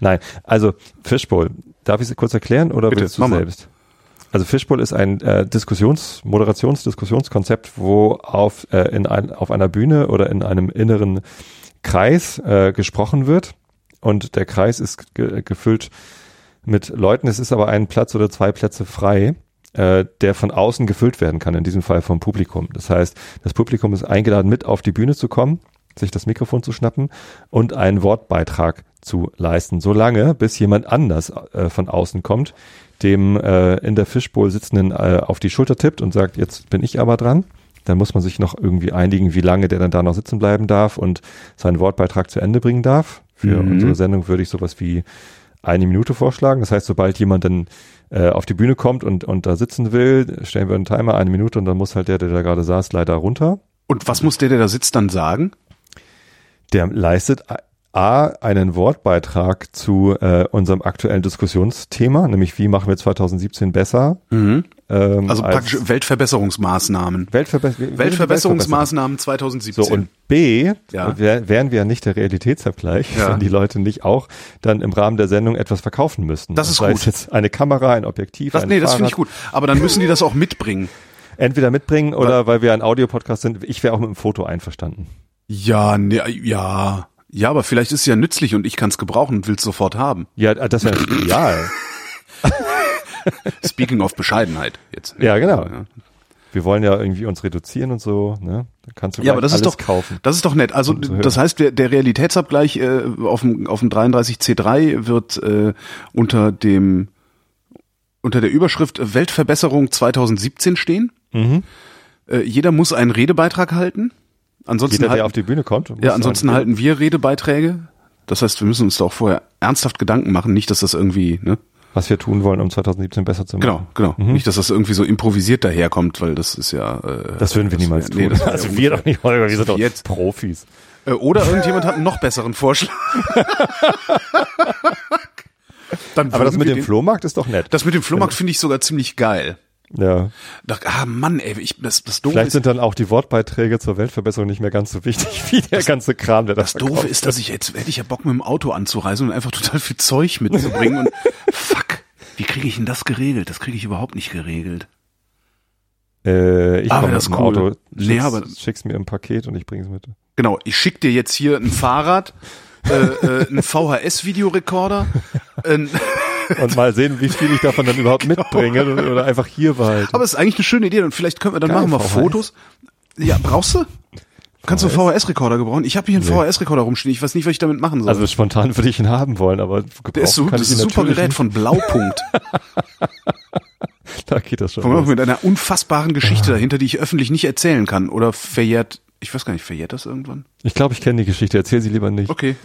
Nein, also Fishbowl. Darf ich sie kurz erklären oder Bitte, willst du selbst? Also Fishbowl ist ein äh, Diskussions-, Moderations-Diskussionskonzept, wo auf, äh, in ein, auf einer Bühne oder in einem inneren Kreis äh, gesprochen wird. Und der Kreis ist ge gefüllt mit Leuten. Es ist aber ein Platz oder zwei Plätze frei, äh, der von außen gefüllt werden kann, in diesem Fall vom Publikum. Das heißt, das Publikum ist eingeladen, mit auf die Bühne zu kommen, sich das Mikrofon zu schnappen und einen Wortbeitrag zu leisten, solange bis jemand anders äh, von außen kommt, dem äh, in der Fishbowl sitzenden äh, auf die Schulter tippt und sagt, jetzt bin ich aber dran. Dann muss man sich noch irgendwie einigen, wie lange der dann da noch sitzen bleiben darf und seinen Wortbeitrag zu Ende bringen darf. Für Mhm. unsere Sendung würde ich sowas wie eine Minute vorschlagen. Das heißt, sobald jemand dann äh, auf die Bühne kommt und, und da sitzen will, stellen wir einen Timer, eine Minute und dann muss halt der, der da gerade saß, leider runter. Und was muss der, der da sitzt, dann sagen? Der leistet A, einen Wortbeitrag zu äh, unserem aktuellen Diskussionsthema, nämlich wie machen wir 2017 besser. Ähm, Also als praktisch Weltverbesserungsmaßnahmen. Weltverbe Weltverbesserungsmaßnahmen 2017. So, und B, Ja. wär, wären wir ja nicht der Realitätsabgleich, Ja. wenn die Leute nicht auch dann im Rahmen der Sendung etwas verkaufen müssten. Das ist sei gut. jetzt eine Kamera, ein Objektiv, das, ein nee, das finde ich Fahrrad. gut. Aber dann müssen die das auch mitbringen. Entweder mitbringen oder weil wir ein Audiopodcast sind. Ich wäre auch mit dem Foto einverstanden. Ja, ne, ja. Ja, aber vielleicht ist es ja nützlich und ich kann es gebrauchen und will es sofort haben. Ja, das wäre ideal. Speaking of Bescheidenheit jetzt. Ja, genau. Ja. Wir wollen ja irgendwie uns reduzieren und so. Ne? Da kannst du Ja, aber das ist doch kaufen. Das ist doch nett. Also das heißt, der, der Realitätsabgleich äh, auf dem auf dem 33C3 wird äh, unter dem unter der Überschrift Weltverbesserung 2017 stehen. Mhm. Äh, jeder muss einen Redebeitrag halten. Ansonsten Jeder, der halten, auf die Bühne kommt. ja, ansonsten halten wir Redebeiträge. Das heißt, wir müssen uns da auch vorher ernsthaft Gedanken machen, nicht, dass das irgendwie, ne? Was wir tun wollen, um 2017 besser zu machen. Genau, genau. Nicht, dass das irgendwie so improvisiert daherkommt, weil das ist ja. Äh, Das würden wir niemals wär- nee, tun. das wär also ja wir doch nicht, Holger, wir sind doch Jetzt. Profis. Äh, Oder irgendjemand hat einen noch besseren Vorschlag. Dann Aber das mit dem Flohmarkt ist doch nett. Das mit dem Flohmarkt finde ich sogar ziemlich geil. ja. Da, ah Mann, ey, ich, das, das Doofe Vielleicht sind dann auch die Wortbeiträge zur Weltverbesserung nicht mehr ganz so wichtig wie der ganze Kram, der das da Doofe ist, dass ich jetzt hätte ich ja Bock mit dem Auto anzureisen und einfach total viel Zeug mitzubringen und wie kriege ich denn das geregelt? Das kriege ich überhaupt nicht geregelt. Äh, ich Ah, komme das cool. Auto, Nee, schick's, aber- schick's mir im Paket und ich bring's mit. Genau, ich schick dir jetzt hier ein Fahrrad, äh, äh, einen VHS-Videorekorder, ein, Und mal sehen, wie viel ich davon dann überhaupt mitbringe oder einfach hier behalte. aber es ist eigentlich eine schöne Idee und vielleicht können wir dann Geil, machen wir VHS. Fotos. Ja, brauchst du? Kannst du einen VHS-Rekorder gebrauchen? Ich habe hier einen VHS-Rekorder rumstehen. Ich weiß nicht, was ich damit machen soll. Also spontan würde ich ihn haben wollen, aber der ist, so, gebraucht kann das ist ein super Gerät von Blaupunkt. da geht das schon. Auch los. mit einer unfassbaren Geschichte dahinter, die ich öffentlich nicht erzählen kann. Oder verjährt, ich weiß gar nicht, verjährt das irgendwann? Ich glaube, ich kenne die Geschichte. Erzähl sie lieber nicht. Okay.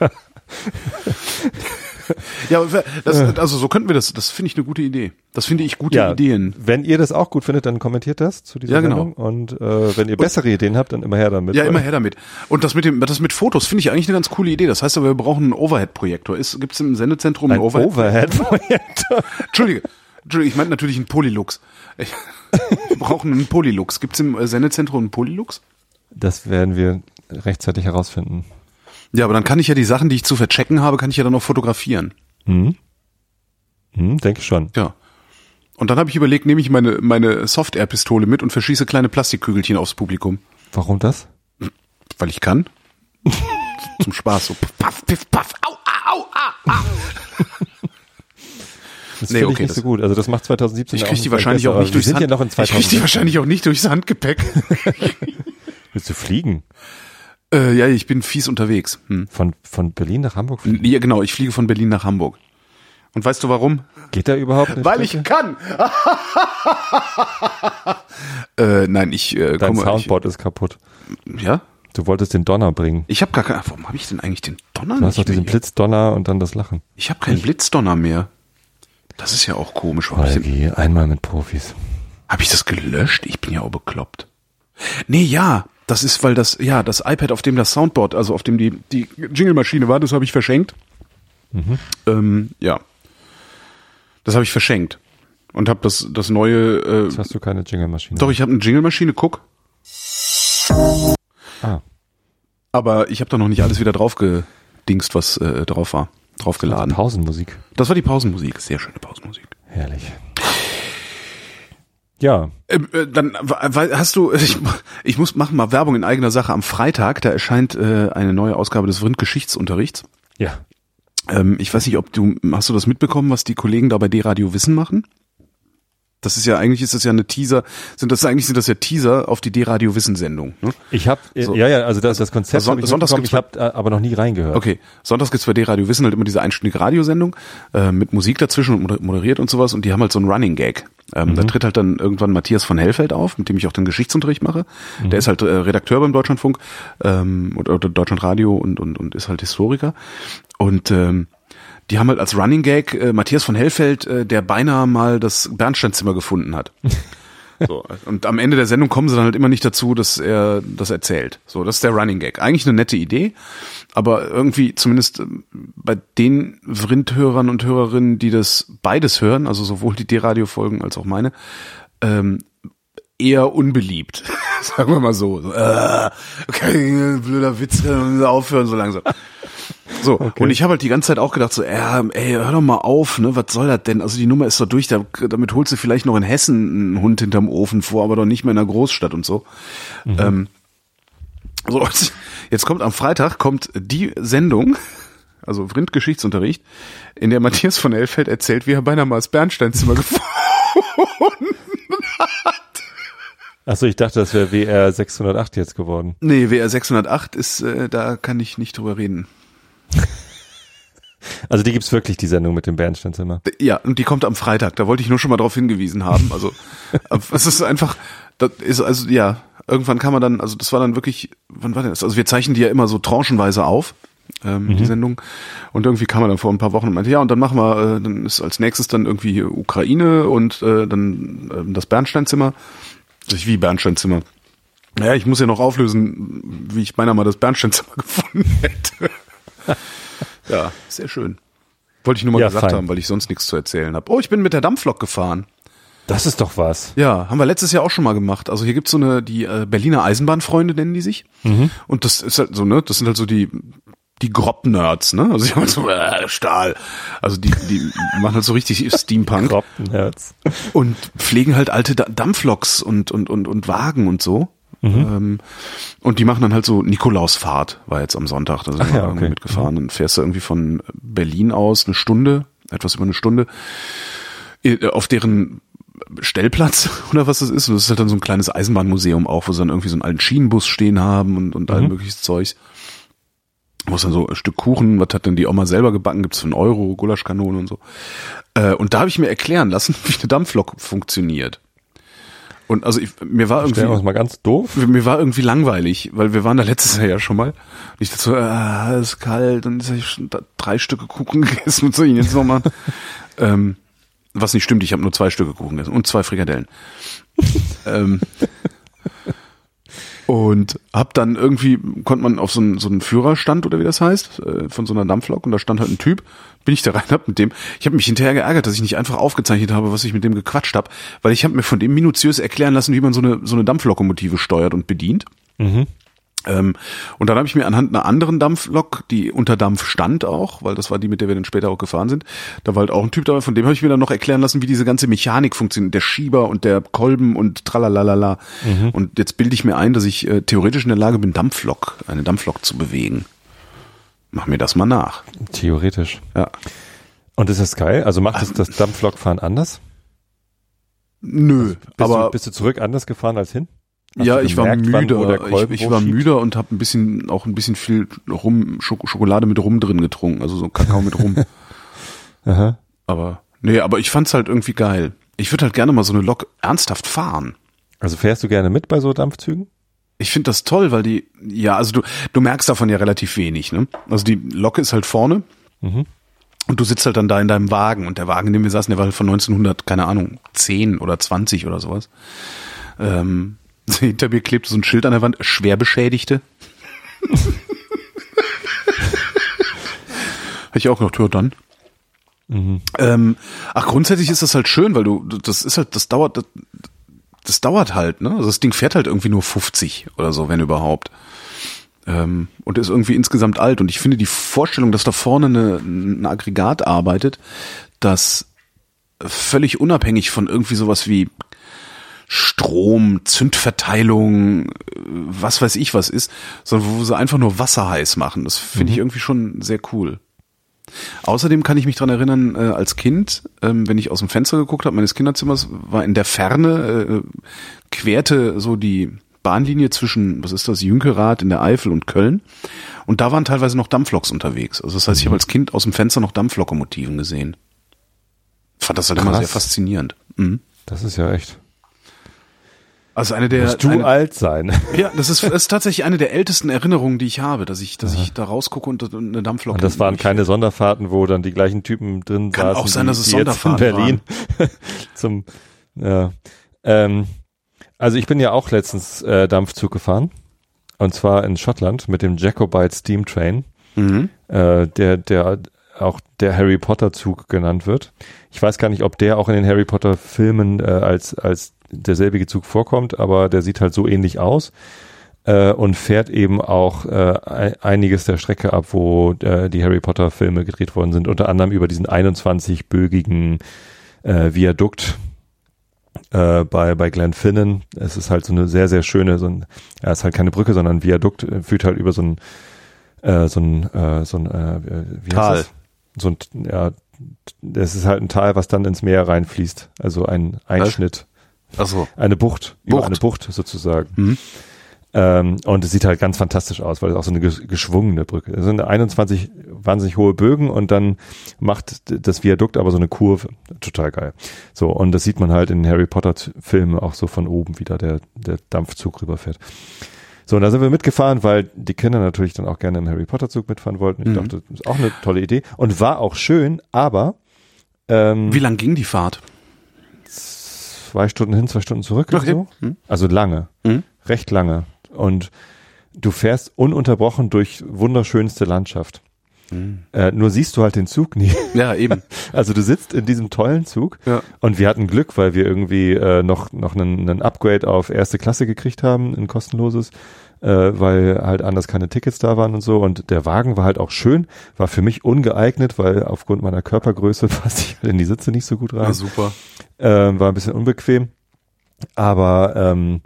ja, das, also so könnten wir das, das finde ich eine gute Idee. Das finde ich gute Ja, Ideen. wenn ihr das auch gut findet, dann kommentiert das zu dieser Ja, genau. Sendung. Und äh, wenn ihr bessere Ideen habt, dann immer her damit. Ja, immer her damit. Und das mit dem, das mit Fotos finde ich eigentlich eine ganz coole Idee. Das heißt aber, wir brauchen einen Overhead-Projektor. Ist, gibt's im Sendezentrum Ein einen Overhead? Overhead-Projektor. Entschuldige, Entschuldige, ich meinte natürlich einen Polylux. Ich, wir brauchen einen Polylux. Gibt's im äh, Sendezentrum einen Polylux? Das werden wir rechtzeitig herausfinden. Ja, aber dann kann ich ja die Sachen, die ich zu verchecken habe, kann ich ja dann auch fotografieren. Hm? Hm, denke schon. Ja. Und dann habe ich überlegt, nehme ich meine, meine Soft-Air-Pistole mit und verschieße kleine Plastikkügelchen aufs Publikum. Warum das? Weil ich kann. Zum Spaß. So paff, piff, paff, au, au, au, au. Das Nee, finde ich okay, nicht das- so gut. Also das macht 2017 Ich auch krieg die wahrscheinlich besser, auch nicht aber durchs ja Hand- noch in Ich krieg die 2017. wahrscheinlich auch nicht durchs Handgepäck. Willst du fliegen? Äh, ja, ich bin fies unterwegs. Hm. Von, von Berlin nach Hamburg fliegen? Ja, genau, ich fliege von Berlin nach Hamburg. Und weißt du warum? Geht da überhaupt eine Weil ich Strecke? kann. äh, nein, ich äh, Dein komme. Soundboard ist kaputt. Ich, ja? Du wolltest den Donner bringen. Ich habe gar keinen. Warum habe ich denn eigentlich den Donner Du hast doch nicht diesen? Blitzdonner und dann das Lachen. Ich habe keinen Blitzdonner mehr. Das ist ja auch komisch. Ich, Holgi, einmal mit Profis. hab ich das gelöscht? Ich bin ja auch bekloppt. Nee, ja, das ist, weil das, ja, das iPad, auf dem das Soundboard, also auf dem die, die Jingle-Maschine war, das habe ich verschenkt. Ähm, ja. Das habe ich verschenkt. Und habe das, das neue, äh, Jetzt hast du keine Jingle-Maschine. doch, ich habe eine Jingle-Maschine, guck. Ah, Aber ich habe da noch nicht alles wieder drauf gedingst, was äh, drauf war. Draufgeladen. Pausenmusik. Das war die Pausenmusik. Sehr schöne Pausenmusik. Herrlich. Ja, Ähm, äh, dann weil, hast du, ich, ich muss machen mal Werbung in eigener Sache. Am Freitag, da erscheint äh, eine neue Ausgabe des Vrind Geschichtsunterrichts. ja. Ähm, ich weiß nicht, ob du, hast du das mitbekommen, was die Kollegen da bei D-Radio Wissen machen? Das ist ja, eigentlich ist das ja eine Teaser, sind das, eigentlich sind das ja Teaser auf die D-Radio Wissen Sendung, ne? Ich habe, So. ja, ja, also das, das Konzept Also Son- ich sonntags ich habe aber noch nie reingehört. Okay, sonntags gibt's bei D-Radio Wissen halt immer diese einstündige Radiosendung äh, mit Musik dazwischen und moder- moderiert und sowas und die haben halt so einen Running Gag. Ähm, Da tritt halt dann irgendwann Matthias von Hellfeld auf, mit dem ich auch den Geschichtsunterricht mache. Der ist halt äh, Redakteur beim Deutschlandfunk ähm, oder, oder Deutschlandradio und, und, und ist halt Historiker. Und ähm, die haben halt als Running Gag äh, Matthias von Hellfeld, äh, der beinahe mal das Bernsteinzimmer gefunden hat. So, und am Ende der Sendung kommen sie dann halt immer nicht dazu, dass er das erzählt. So, das ist der Running Gag. Eigentlich eine nette Idee, aber irgendwie zumindest ähm, bei den Vrind-Hörern und Hörerinnen, die das beides hören, also sowohl die D-Radio-Folgen als auch meine, ähm, eher unbeliebt. Sagen wir mal so. so äh, okay, blöder Witz, äh, aufhören so langsam. So, und ich habe halt die ganze Zeit auch gedacht, so, ja, ey, hör doch mal auf, ne, was soll das denn? Also die Nummer ist doch durch, da, damit holst du vielleicht noch in Hessen einen Hund hinterm Ofen vor, aber doch nicht mehr in einer Großstadt und so. Ähm, so, jetzt kommt am Freitag, kommt die Sendung, also Vrind Geschichtsunterricht, in der Matthias von Elfeld erzählt, wie er beinahe mal das Bernsteinzimmer gefunden Achso, ich dachte, das wäre WR 608 jetzt geworden. Nee, WR 608 ist, äh, da kann ich nicht drüber reden. Also die gibt's wirklich, die Sendung mit dem Bernsteinzimmer. Ja, und die kommt am Freitag. Da wollte ich nur schon mal darauf hingewiesen haben. Also es ist einfach, das ist also ja, irgendwann kann man dann, also das war dann wirklich, wann war denn das? Also wir zeichnen die ja immer so tranchenweise auf, ähm, die Sendung. Und irgendwie kam man dann vor ein paar Wochen und meinte, ja, und dann machen wir, äh, dann ist als nächstes dann irgendwie Ukraine und äh, dann äh, das Bernsteinzimmer. Ich wie Bernsteinzimmer. Naja, ich muss ja noch auflösen, wie ich beinahe mal das Bernsteinzimmer gefunden hätte. ja, sehr schön. Wollte ich nur mal Ja, gesagt fein. haben, weil ich sonst nichts zu erzählen habe. Oh, ich bin mit der Dampflok gefahren. Das ist doch was. Ja, haben wir letztes Jahr auch schon mal gemacht. Also hier gibt's so eine, die äh, Berliner Eisenbahnfreunde nennen die sich. Und das ist halt so, ne, das sind halt so die, die Grob-Nerds, ne? Also die haben halt so, äh, Stahl. Also die, die machen halt so richtig Steampunk Kroppenherz. und pflegen halt alte Da- Dampfloks und, und, und, und Wagen und so. Ähm, und die machen dann halt so Nikolausfahrt, war jetzt am Sonntag, da sind wir ja, irgendwie okay. mitgefahren. Dann fährst du irgendwie von Berlin aus eine Stunde, etwas über eine Stunde, äh, auf deren Stellplatz oder was das ist. Und das ist halt dann so ein kleines Eisenbahnmuseum auch, wo sie dann irgendwie so einen alten Schienenbus stehen haben und, und all mögliches Zeugs. wo es dann so ein Stück Kuchen, was hat denn die Oma selber gebacken, gibt's für einen Euro, Gulaschkanone und so. Äh, und da habe ich mir erklären lassen, wie eine Dampflok funktioniert. Und also ich, mir war irgendwie uns mal ganz doof. mir war irgendwie langweilig, weil wir waren da letztes Jahr ja schon mal. Und ich dachte so, ah, es ist kalt und jetzt habe ich schon drei Stücke Kuchen gegessen und so ich jetzt noch mal. ähm, was nicht stimmt, ich habe nur zwei Stücke Kuchen gegessen und zwei Frikadellen. ähm, und hab dann irgendwie, konnte man auf so einen, so einen Führerstand oder wie das heißt, äh, von so einer Dampflok und da stand halt ein Typ, bin ich da rein, hab mit dem, ich habe mich hinterher geärgert, dass ich nicht einfach aufgezeichnet habe, was ich mit dem gequatscht habe, weil ich habe mir von dem minutiös erklären lassen, wie man so eine, so eine Dampflokomotive steuert und bedient. Ähm, und dann habe ich mir anhand einer anderen Dampflok, die unter Dampf stand auch, weil das war die, mit der wir dann später auch gefahren sind, da war halt auch ein Typ dabei, von dem habe ich mir dann noch erklären lassen, wie diese ganze Mechanik funktioniert, der Schieber und der Kolben und tralalala. Und jetzt bilde ich mir ein, dass ich äh, theoretisch in der Lage bin, Dampflok, eine Dampflok zu bewegen. Mach mir das mal nach. Theoretisch. Ja. Und ist das geil? Also macht es das Dampflokfahren anders? Nö, Bist, aber du, bist du zurück anders gefahren als hin? Hast ja, ich war gemerkt, müde. ich, ich war müde und habe ein bisschen auch ein bisschen viel Rum, Schok Schokolade mit Rum drin getrunken, also so Kakao mit Rum. Aha. Aber nee, aber ich fand's halt irgendwie geil. Ich würde halt gerne mal so eine Lok ernsthaft fahren. Also fährst du gerne mit bei so Dampfzügen? Ich finde das toll, weil die, ja, also du, du merkst davon ja relativ wenig, ne? Also die Lok ist halt vorne Mhm. und du sitzt halt dann da in deinem Wagen und der Wagen, in dem wir saßen, der war halt von 1900, keine Ahnung, 10 oder 20 oder sowas. Ähm, hinter mir klebte so ein Schild an der Wand, schwer Beschädigte. Hätte ich auch gedacht, ja dann. Ähm, ach, grundsätzlich ist das halt schön, weil du, das ist halt, das dauert, das, das dauert halt, ne? Also das Ding fährt halt irgendwie nur 50 oder so, wenn überhaupt. Ähm, und ist irgendwie insgesamt alt. Und ich finde die Vorstellung, dass da vorne eine, ein Aggregat arbeitet, das völlig unabhängig von irgendwie sowas wie Strom, Zündverteilung, äh, was weiß ich was ist, sondern wo sie einfach nur Wasser heiß machen. Das finde ich irgendwie schon sehr cool. Außerdem kann ich mich dran erinnern, äh, als Kind, ähm, wenn ich aus dem Fenster geguckt habe meines Kinderzimmers, war in der Ferne, äh, querte so die Bahnlinie zwischen, was ist das, Jünkerath in der Eifel und Köln. Und da waren teilweise noch Dampfloks unterwegs. Also das heißt, ich habe als Kind aus dem Fenster noch Dampflokomotiven gesehen. Fand das halt immer Krass. sehr faszinierend. Mhm. Das ist ja echt. Also eine der Musst du eine, alt sein. ja, das ist, das ist tatsächlich eine der ältesten Erinnerungen, die ich habe, dass ich, dass ich da rausgucke und eine Dampflok. Und das waren keine Sonderfahrten, wo dann die gleichen Typen drin Kann saßen. auch sein, dass es jetzt in Sonderfahrten Berlin. Zum, ja. Ähm, also ich bin ja auch letztens äh, Dampfzug gefahren. Und zwar in Schottland mit dem Jacobite Steam Train, Mhm. äh, der, der auch der Harry Potter Zug genannt wird. Ich weiß gar nicht, ob der auch in den Harry Potter Filmen äh, als, als derselbige Zug vorkommt, aber der sieht halt so ähnlich aus äh, und fährt eben auch äh, ei- einiges der Strecke ab, wo äh, die Harry Potter Filme gedreht worden sind, unter anderem über diesen 21-bögigen äh, Viadukt äh, bei, bei Glenfinnan. Es ist halt so eine sehr, sehr schöne, so ein, ja, es ist halt keine Brücke, sondern ein Viadukt, äh, führt halt über so ein, äh, so ein, äh, so ein, äh, wie heißt Tal. das? So ein, ja, das ist halt ein Tal, was dann ins Meer reinfließt. Also ein Einschnitt. Ach so. Eine Bucht, über Bucht. eine Bucht sozusagen. Mhm. Ähm, und es sieht halt ganz fantastisch aus, weil es auch so eine ges- geschwungene Brücke. Es sind 21 wahnsinnig hohe Bögen und dann macht das Viadukt aber so eine Kurve. Total geil. So, und das sieht man halt in Harry Potter T- Filmen auch so von oben, wie da der, der Dampfzug rüberfährt. So, und da sind wir mitgefahren, weil die Kinder natürlich dann auch gerne im Harry Potter Zug mitfahren wollten. Ich Mhm. dachte, das ist auch eine tolle Idee und war auch schön, aber ähm, Wie lang ging die Fahrt? Zwei Stunden hin, zwei Stunden zurück. Okay. So. Mhm. Also lange, Mhm. recht lange. Und du fährst ununterbrochen durch wunderschönste Landschaft. Mhm. Äh, nur siehst du halt den Zug nie. Ja, eben. Also du sitzt in diesem tollen Zug Ja. und wir hatten Glück, weil wir irgendwie äh, noch noch einen, einen Upgrade auf erste Klasse gekriegt haben, ein kostenloses, äh, weil halt anders keine Tickets da waren und so. Und der Wagen war halt auch schön, war für mich ungeeignet, weil aufgrund meiner Körpergröße passte ich halt in die Sitze nicht so gut rein Ja, super. ähm, war ein bisschen unbequem. Aber ähm,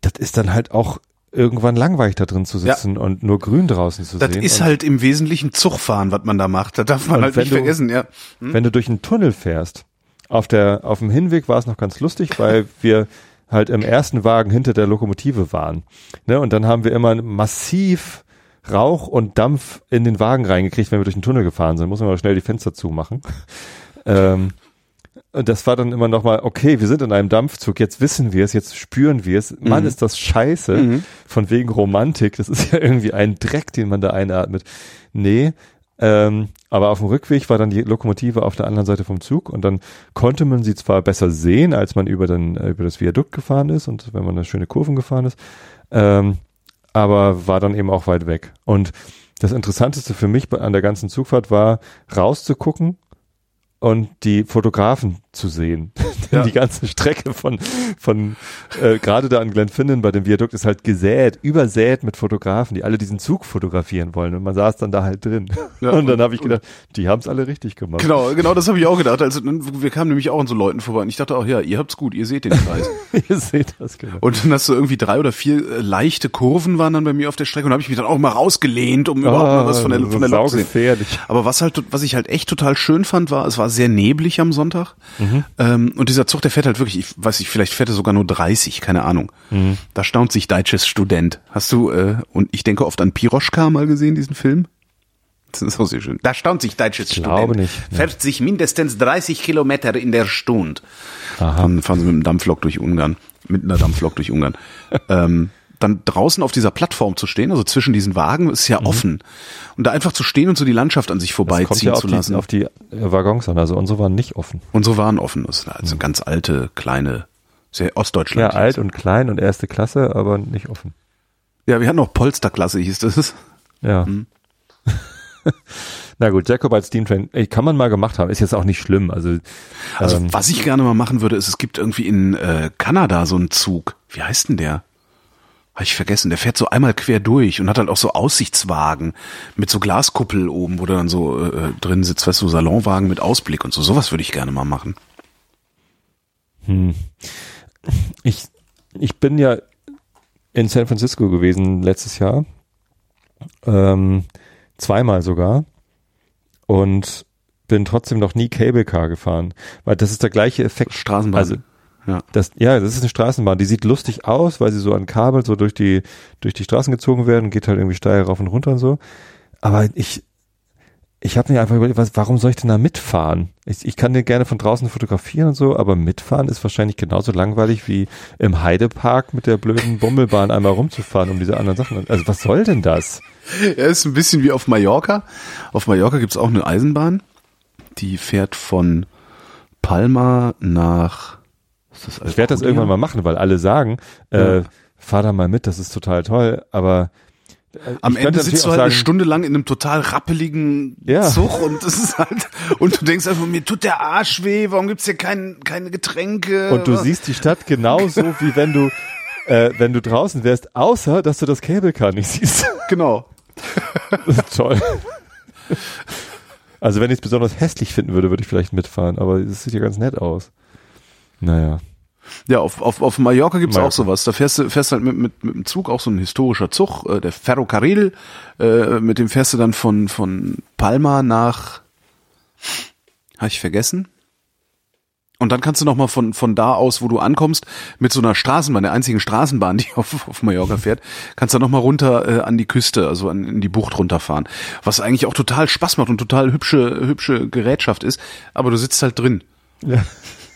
das ist dann halt auch irgendwann langweilig da drin zu sitzen und nur grün draußen zu Das sehen. ist und halt im Wesentlichen Zugfahren, was man da macht. Da darf man halt nicht du- vergessen, ja. wenn du durch einen Tunnel fährst, auf der auf dem Hinweg war es noch ganz lustig, weil wir halt im ersten Wagen hinter der Lokomotive waren. Ne? Und dann haben wir immer massiv Rauch und Dampf in den Wagen reingekriegt, wenn wir durch den Tunnel gefahren sind. Muss man mal schnell die Fenster zumachen. ähm, und das war dann immer noch mal, okay, wir sind in einem Dampfzug, jetzt wissen wir es, jetzt spüren wir es. Mann, Mhm. ist das scheiße. Mhm. Von wegen Romantik. Das ist ja irgendwie ein Dreck, den man da einatmet. Nee. Ähm, aber auf dem Rückweg war dann die Lokomotive auf der anderen Seite vom Zug und dann konnte man sie zwar besser sehen, als man über, den, äh, über das Viadukt gefahren ist und wenn man eine schöne Kurven gefahren ist, ähm, aber war dann eben auch weit weg. Und das Interessanteste für mich an der ganzen Zugfahrt war, rauszugucken und die Fotografen zu sehen. Ja. die ganze Strecke von, von äh, gerade da an Glenfinnan bei dem Viadukt ist halt gesät, übersät mit Fotografen, die alle diesen Zug fotografieren wollen. Und man saß dann da halt drin. Ja, und dann habe ich gedacht, die haben es alle richtig gemacht. Genau, genau, das habe ich auch gedacht. Also wir kamen nämlich auch an so Leuten vorbei und ich dachte auch, ja, ihr habt's gut, ihr seht den Kreis. Ihr seht das genau. Und dann hast du irgendwie drei oder vier äh, leichte Kurven waren dann bei mir auf der Strecke und habe ich mich dann auch mal rausgelehnt, um überhaupt mal was von der, von der Lok zu sehen. gefährlich. Aber was halt, was ich halt echt total schön fand, war, es war sehr neblig am Sonntag. Ähm, und dieser Zug, der fährt halt wirklich, ich weiß nicht, vielleicht fährt er sogar nur 30, keine Ahnung. Da staunt sich Deutsches Student. Hast du, äh, und ich denke oft an Piroschka mal gesehen, diesen Film? Das ist auch sehr schön. Da staunt sich Deutsches glaube Student. nicht, ne. Fährt sich mindestens 30 Kilometer in der Stunde. Aha. Dann fahren sie mit einem Dampflok durch Ungarn. Mit einer Dampflok durch Ungarn. ähm, dann draußen auf dieser Plattform zu stehen, also zwischen diesen Wagen, ist ja offen. Und da einfach zu stehen und so die Landschaft an sich Mhm. Vorbeiziehen ja zu die, lassen. auf die äh, Waggons an. Also unsere waren nicht offen. Unsere waren offen. Das ist also eine ganz alte, kleine, sehr Ja, Ostdeutschland. alt und klein und erste Klasse, aber nicht offen. Ja, wir hatten auch Polsterklasse, hieß das. Ja. Mhm. Na gut, Jacobite Steam Train, ey, kann man mal gemacht haben, ist jetzt auch nicht schlimm. Also, Also ähm, was ich gerne mal machen würde, ist, es gibt irgendwie in äh, Kanada so einen Zug. Wie heißt denn der? Habe ich vergessen. Der fährt so einmal quer durch und hat halt auch so Aussichtswagen mit so Glaskuppel oben, wo du dann so äh, drin sitzt, weißt du, so Salonwagen mit Ausblick und so. Sowas würde ich gerne mal machen. hm. ich, ich bin ja in San Francisco gewesen letztes Jahr. Ähm, zweimal sogar. Und bin trotzdem noch nie Cable Car gefahren. Weil das ist der gleiche Effekt. Straßenbahn. Also, ja. Das, ja, das ist eine Straßenbahn, die sieht lustig aus, weil sie so an Kabel so durch die, durch die Straßen gezogen werden, geht halt irgendwie steil rauf und runter und so. Aber ich, ich habe mir einfach überlegt, was, warum soll ich denn da mitfahren? Ich, ich kann den gerne von draußen fotografieren und so, aber mitfahren ist wahrscheinlich genauso langweilig wie im Heidepark mit der blöden Bummelbahn einmal rumzufahren, um diese anderen Sachen. Also was soll denn das? Ja, ist ein bisschen wie auf Mallorca. Auf Mallorca gibt's auch eine Eisenbahn, die fährt von Palma nach. Ist das Ich werde das irgendwann mal machen, weil alle sagen, äh, Ja. fahr da mal mit, das ist total toll, aber äh, Am ich Ende sitzt du halt eine sagen, Stunde lang in einem total rappeligen Ja. Zug und das ist halt, und du denkst einfach, mir tut der Arsch weh, warum gibt's hier kein, keine Getränke? Und du siehst die Stadt genauso, wie wenn du, äh, wenn du draußen wärst, außer, dass du das Cable Car nicht siehst. Genau. Toll. Also wenn ich es besonders hässlich finden würde, würde ich vielleicht mitfahren, aber es sieht ja ganz nett aus. Naja. Ja, auf, auf, auf Mallorca gibt's Mallorca. auch sowas. Da fährst du fährst halt mit, mit, mit dem Zug, auch so ein historischer Zug, äh, der Ferrocarril, äh, mit dem fährst du dann von, von Palma nach, habe ich vergessen? Und dann kannst du noch mal von, von da aus, wo du ankommst, mit so einer Straßenbahn, der einzigen Straßenbahn, die auf, auf Mallorca fährt, kannst du noch mal runter äh, an die Küste, also an, in die Bucht runterfahren. Was eigentlich auch total Spaß macht und total hübsche, hübsche Gerätschaft ist, aber du sitzt halt drin. Ja.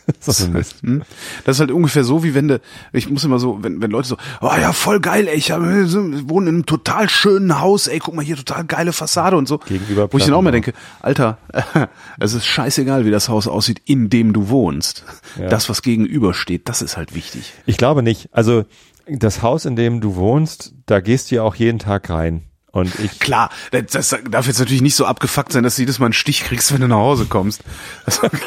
Das ist. Hm? Das ist halt ungefähr so, wie wenn du, ich muss immer so, wenn, wenn Leute so, oh ja, voll geil, ey, ich hab, wohne in einem total schönen Haus, ey, guck mal hier, total geile Fassade und so. Gegenüber Wo ich dann auch mal denke, Alter, es ist scheißegal, wie das Haus aussieht, in dem du wohnst. Ja. Das, was gegenüber steht, das ist halt wichtig. Ich glaube nicht. Also das Haus, in dem du wohnst, da gehst du ja auch jeden Tag rein. Und ich, Klar, das, das darf jetzt natürlich nicht so abgefuckt sein, dass du jedes Mal einen Stich kriegst, wenn du nach Hause kommst.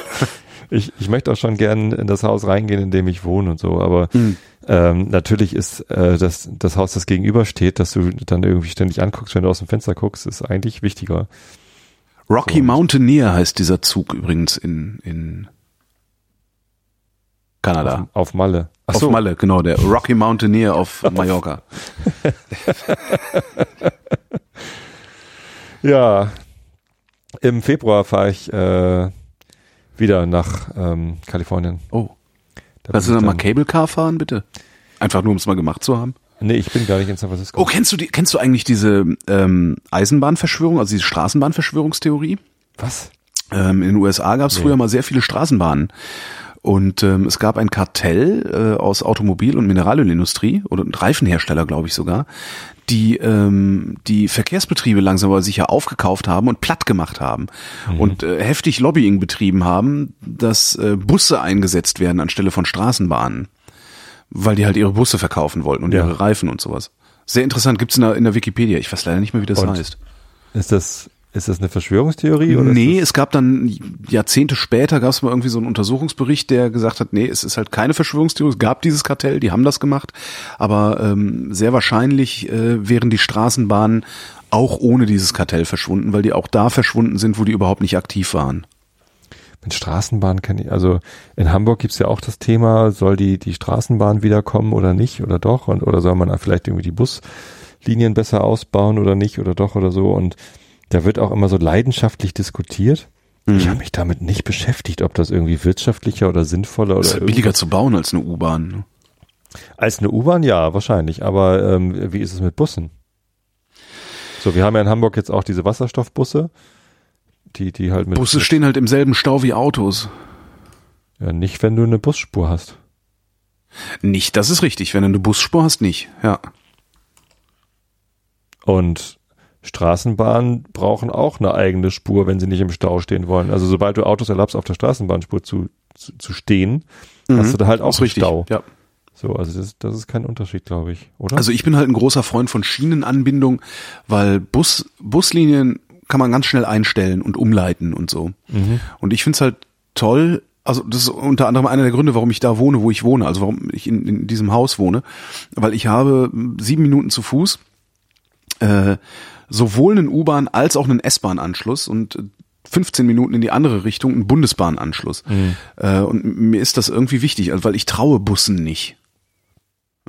Ich, ich möchte auch schon gern in das Haus reingehen, in dem ich wohne und so, aber Hm. ähm, natürlich ist äh, das, das Haus, das gegenüber steht, dass du dann irgendwie ständig anguckst, wenn du aus dem Fenster guckst, ist eigentlich wichtiger. Rocky So. Mountaineer heißt dieser Zug übrigens in, in Kanada. Auf, auf Malle. Ach auf so, Malle, genau, der Rocky Mountaineer auf Mallorca. Ja, im Februar fahre ich äh, wieder nach ähm, Kalifornien. Oh. Da Lass uns mal Cable Car fahren, bitte? Einfach nur, um es mal gemacht zu haben. Nee, ich bin gar nicht in San Francisco. Oh, kennst du die, kennst du eigentlich diese ähm, Eisenbahnverschwörung, also diese Straßenbahnverschwörungstheorie? Was? Ähm, in den USA gab es Nee. früher mal sehr viele Straßenbahnen. Und ähm, es gab ein Kartell äh, aus Automobil- und Mineralölindustrie oder Reifenhersteller, glaube ich sogar, die ähm, die Verkehrsbetriebe langsam aber sicher aufgekauft haben und platt gemacht haben und äh, heftig Lobbying betrieben haben, dass äh, Busse eingesetzt werden anstelle von Straßenbahnen, weil die halt ihre Busse verkaufen wollten und Ja. ihre Reifen und sowas. Sehr interessant, gibt's in der, in der Wikipedia. Ich weiß leider nicht mehr, wie das Und? heißt. Ist das, ist das eine Verschwörungstheorie? Oder Nee, es gab dann Jahrzehnte später gab es mal irgendwie so einen Untersuchungsbericht, der gesagt hat, nee, es ist halt keine Verschwörungstheorie, es gab dieses Kartell, die haben das gemacht, aber ähm, sehr wahrscheinlich äh, wären die Straßenbahnen auch ohne dieses Kartell verschwunden, weil die auch da verschwunden sind, wo die überhaupt nicht aktiv waren. mit Straßenbahn kenne ich, also in Hamburg gibt's ja auch das Thema, soll die, die Straßenbahn wiederkommen oder nicht oder doch und, oder soll man vielleicht irgendwie die Buslinien besser ausbauen oder nicht oder doch oder so und da wird auch immer so leidenschaftlich diskutiert. Mhm. Ich habe mich damit nicht beschäftigt, ob das irgendwie wirtschaftlicher oder sinnvoller Das ist oder halt billiger zu bauen als eine U-Bahn. ne? Als eine U-Bahn, ja, wahrscheinlich. Aber ähm, wie ist es mit Bussen? So, wir haben ja in Hamburg jetzt auch diese Wasserstoffbusse, die, die halt mit, Busse stehen halt im selben Stau wie Autos. ja, nicht, wenn du eine Busspur hast. Nicht, das ist richtig, wenn du eine Busspur hast, nicht. Ja. Und Straßenbahnen brauchen auch eine eigene Spur, wenn sie nicht im Stau stehen wollen. Also sobald du Autos erlaubst, auf der Straßenbahnspur zu, zu, zu stehen, hast du da halt auch Mhm. richtig. Stau. Ja. So, also das, das ist kein Unterschied, glaube ich, oder? Also ich bin halt ein großer Freund von Schienenanbindung, weil Bus, Buslinien kann man ganz schnell einstellen und umleiten und so. Und ich find's halt toll, also das ist unter anderem einer der Gründe, warum ich da wohne, wo ich wohne, also warum ich in, in diesem Haus wohne, weil ich habe sieben Minuten zu Fuß äh, sowohl einen U-Bahn als auch einen S-Bahn-Anschluss und 15 Minuten in die andere Richtung einen Bundesbahnanschluss. Äh, und mir ist das irgendwie wichtig, also weil ich traue Bussen nicht.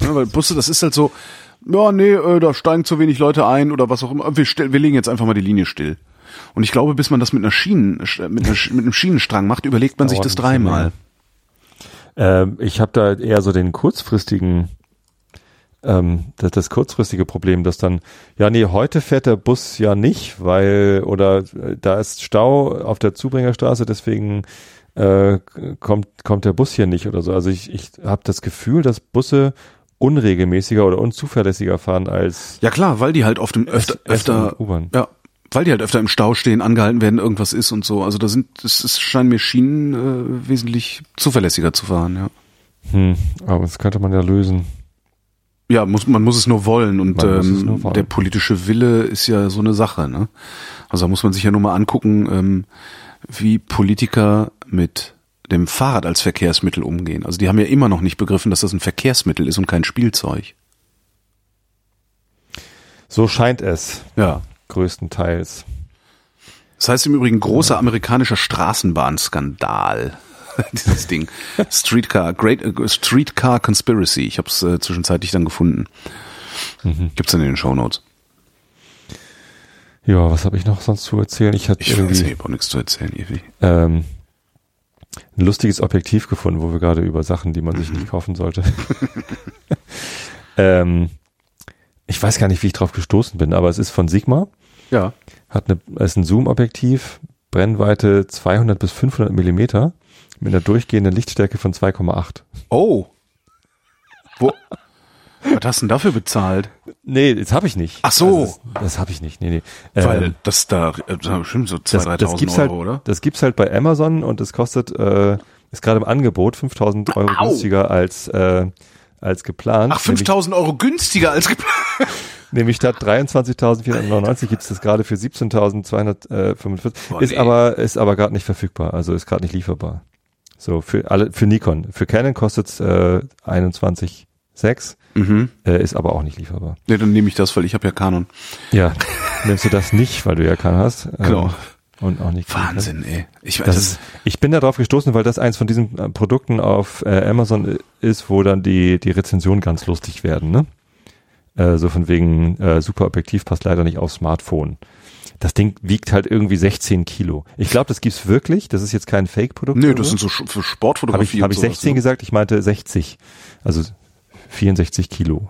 Ja, weil Busse, das ist halt so, ja, nee, äh, da steigen zu wenig Leute ein oder was auch immer. Wir, stell, wir legen jetzt einfach mal die Linie still. Und ich glaube, bis man das mit einer Schienen, mit, einer, mit einem Schienenstrang macht, überlegt man sich das dreimal. Ähm, ich habe da eher so den kurzfristigen, ähm, das, das kurzfristige Problem, dass dann, ja nee, heute fährt der Bus ja nicht, weil, oder äh, da ist Stau auf der Zubringerstraße, deswegen äh, kommt, kommt der Bus hier nicht oder so. Also ich, ich habe das Gefühl, dass Busse unregelmäßiger oder unzuverlässiger fahren als Ja klar, weil die halt oft im, öfter, öfter, ja, weil die halt öfter im Stau stehen, angehalten werden, irgendwas ist und so. Also da sind, es, es scheinen mir Schienen äh, wesentlich zuverlässiger zu fahren, ja. Hm, aber das könnte man ja lösen. Ja, muss, man muss es nur wollen und ähm, nur wollen. der politische Wille ist ja so eine Sache. Ne? Also da muss man sich ja nur mal angucken, ähm, wie Politiker mit dem Fahrrad als Verkehrsmittel umgehen. Also die haben ja immer noch nicht begriffen, dass das ein Verkehrsmittel ist und kein Spielzeug. So scheint es Ja. größtenteils. Das heißt im Übrigen großer amerikanischer Straßenbahnskandal. Dieses Ding. Streetcar, Great äh, Streetcar Conspiracy. Ich habe es äh, zwischenzeitlich dann gefunden. Gibt's dann in den Shownotes. Ja, was habe ich noch sonst zu erzählen? Ich hatte Ich weiß, irgendwie ich hab auch nichts zu erzählen, Evi. ähm, ein lustiges Objektiv gefunden, wo wir gerade über Sachen, die man sich Mhm. nicht kaufen sollte. ähm, ich weiß gar nicht, wie ich drauf gestoßen bin, aber es ist von Sigma, Ja. hat eine, ist ein Zoom-Objektiv, Brennweite 200 bis 500 Millimeter mit einer durchgehenden Lichtstärke von 2,8. Oh. Wo? Was hast du denn dafür bezahlt? Nee, das habe ich nicht. Ach so. Also das das habe ich nicht. Nee, nee. Weil Ähm, das da äh, das haben bestimmt so 2.000, das, 3.000 das gibt's Euro, halt, oder? Das gibt's halt bei Amazon und es kostet, äh, ist gerade im Angebot 5000 Euro Au. günstiger als, äh, als geplant. Ach, 5.000 Euro günstiger als geplant. Nämlich, statt 23.499 gibt's das gerade für 17.245. Boah, ist nee. aber, ist aber gerade nicht verfügbar, also ist gerade nicht lieferbar. So, für alle, für Nikon. Für Canon kostet's äh, 21,6, Mhm. äh, ist aber auch nicht lieferbar. Nee, dann nehme ich das, weil ich habe ja Canon. Ja, nimmst du das nicht, weil du ja Canon hast. ähm, Genau. Und auch nicht. Wahnsinn, ey. Ich weiß, Das ist, ich bin da drauf gestoßen, weil das eins von diesen äh, Produkten auf äh, Amazon ist, wo dann die, die Rezensionen ganz lustig werden, ne? Äh, so von wegen, äh, super Objektiv passt leider nicht aufs Smartphone. Das Ding wiegt halt irgendwie 16 Kilo. Ich glaube, das gibt's wirklich. Das ist jetzt kein Fake-Produkt. Nö, oder das so. sind so für Habe Sportfotografie ich, hab ich sowas, 16 ne? gesagt? Ich meinte 60. Also 64 Kilo.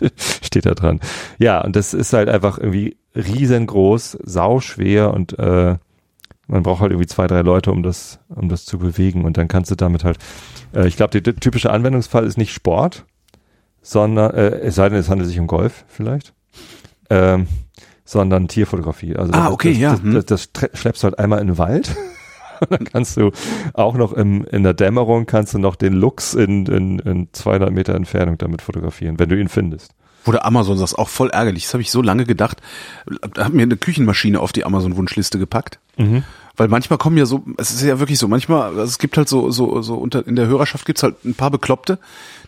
Steht da dran. Ja, und das ist halt einfach irgendwie riesengroß, sauschwer und äh, man braucht halt irgendwie zwei, drei Leute, um das, um das zu bewegen. Und dann kannst du damit halt, äh, ich glaube, der typische Anwendungsfall ist nicht Sport, sondern, äh, es sei denn, es handelt sich um Golf vielleicht, ähm, sondern Tierfotografie. Also Ah, das- okay, das, ja, Das, hm. das, das schleppst du halt einmal in den Wald. Und dann kannst du auch noch im, in der Dämmerung kannst du noch den Luchs in, in, in 200 Meter Entfernung damit fotografieren, wenn du ihn findest. Wo der Amazon das auch voll ärgerlich. Das habe ich so lange gedacht. Da hat mir eine Küchenmaschine auf die Amazon-Wunschliste gepackt. Weil manchmal kommen ja so, es ist ja wirklich so, manchmal, also es gibt halt so, so, so unter, in der Hörerschaft gibt's halt ein paar Bekloppte,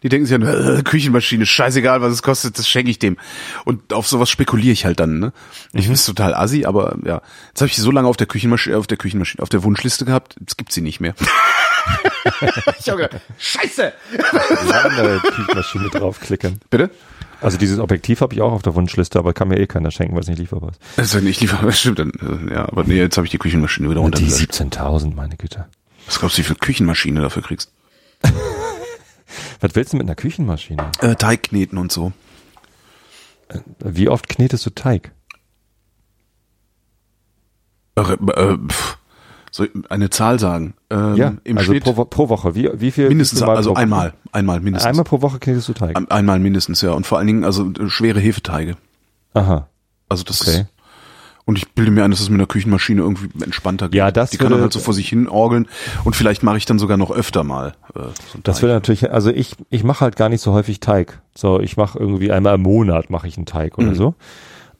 die denken sich dann, äh, Küchenmaschine, scheißegal, was es kostet, das schenke ich dem. Und auf sowas spekuliere ich halt dann, ne? Ich finde es total assi, aber ja. Jetzt habe ich die so lange auf der Küchenmaschine, auf der Küchenmaschine, auf der Wunschliste gehabt, jetzt gibt sie nicht mehr. ich hab gedacht, scheiße! Eine Küchenmaschine draufklicken. Bitte? Also dieses Objektiv habe ich auch auf der Wunschliste, aber kann mir eh keiner schenken, weil es nicht lieferbar ist. Also nicht lieber, stimmt dann, äh, ja, aber nee, jetzt habe ich die Küchenmaschine wieder Die runtergelöscht. 17.000, meine Güte. Was glaubst du, wie viel Küchenmaschine dafür kriegst? Was willst du mit einer Küchenmaschine? Äh, Teig kneten und so. Wie oft knetest du Teig? Äh, äh, pff, soll ich eine Zahl sagen? Ähm, Im also Schnitt pro, pro Woche. Wie, wie viel? mindestens, wie viel also einmal, einmal mindestens. Einmal pro Woche knetest du Teig. Ein- Einmal mindestens, ja. Und vor allen Dingen, also äh, schwere Hefeteige. Aha. Also das Okay. ist, und ich bilde mir ein, dass es mit einer Küchenmaschine irgendwie entspannter geht. Ja, das Die kann würde- dann halt so vor sich hin orgeln und vielleicht mache ich dann sogar noch öfter mal. Äh, so Das wäre natürlich, also ich, ich mache halt gar nicht so häufig Teig. So, ich mache irgendwie einmal im Monat mache ich einen Teig oder Mhm. so.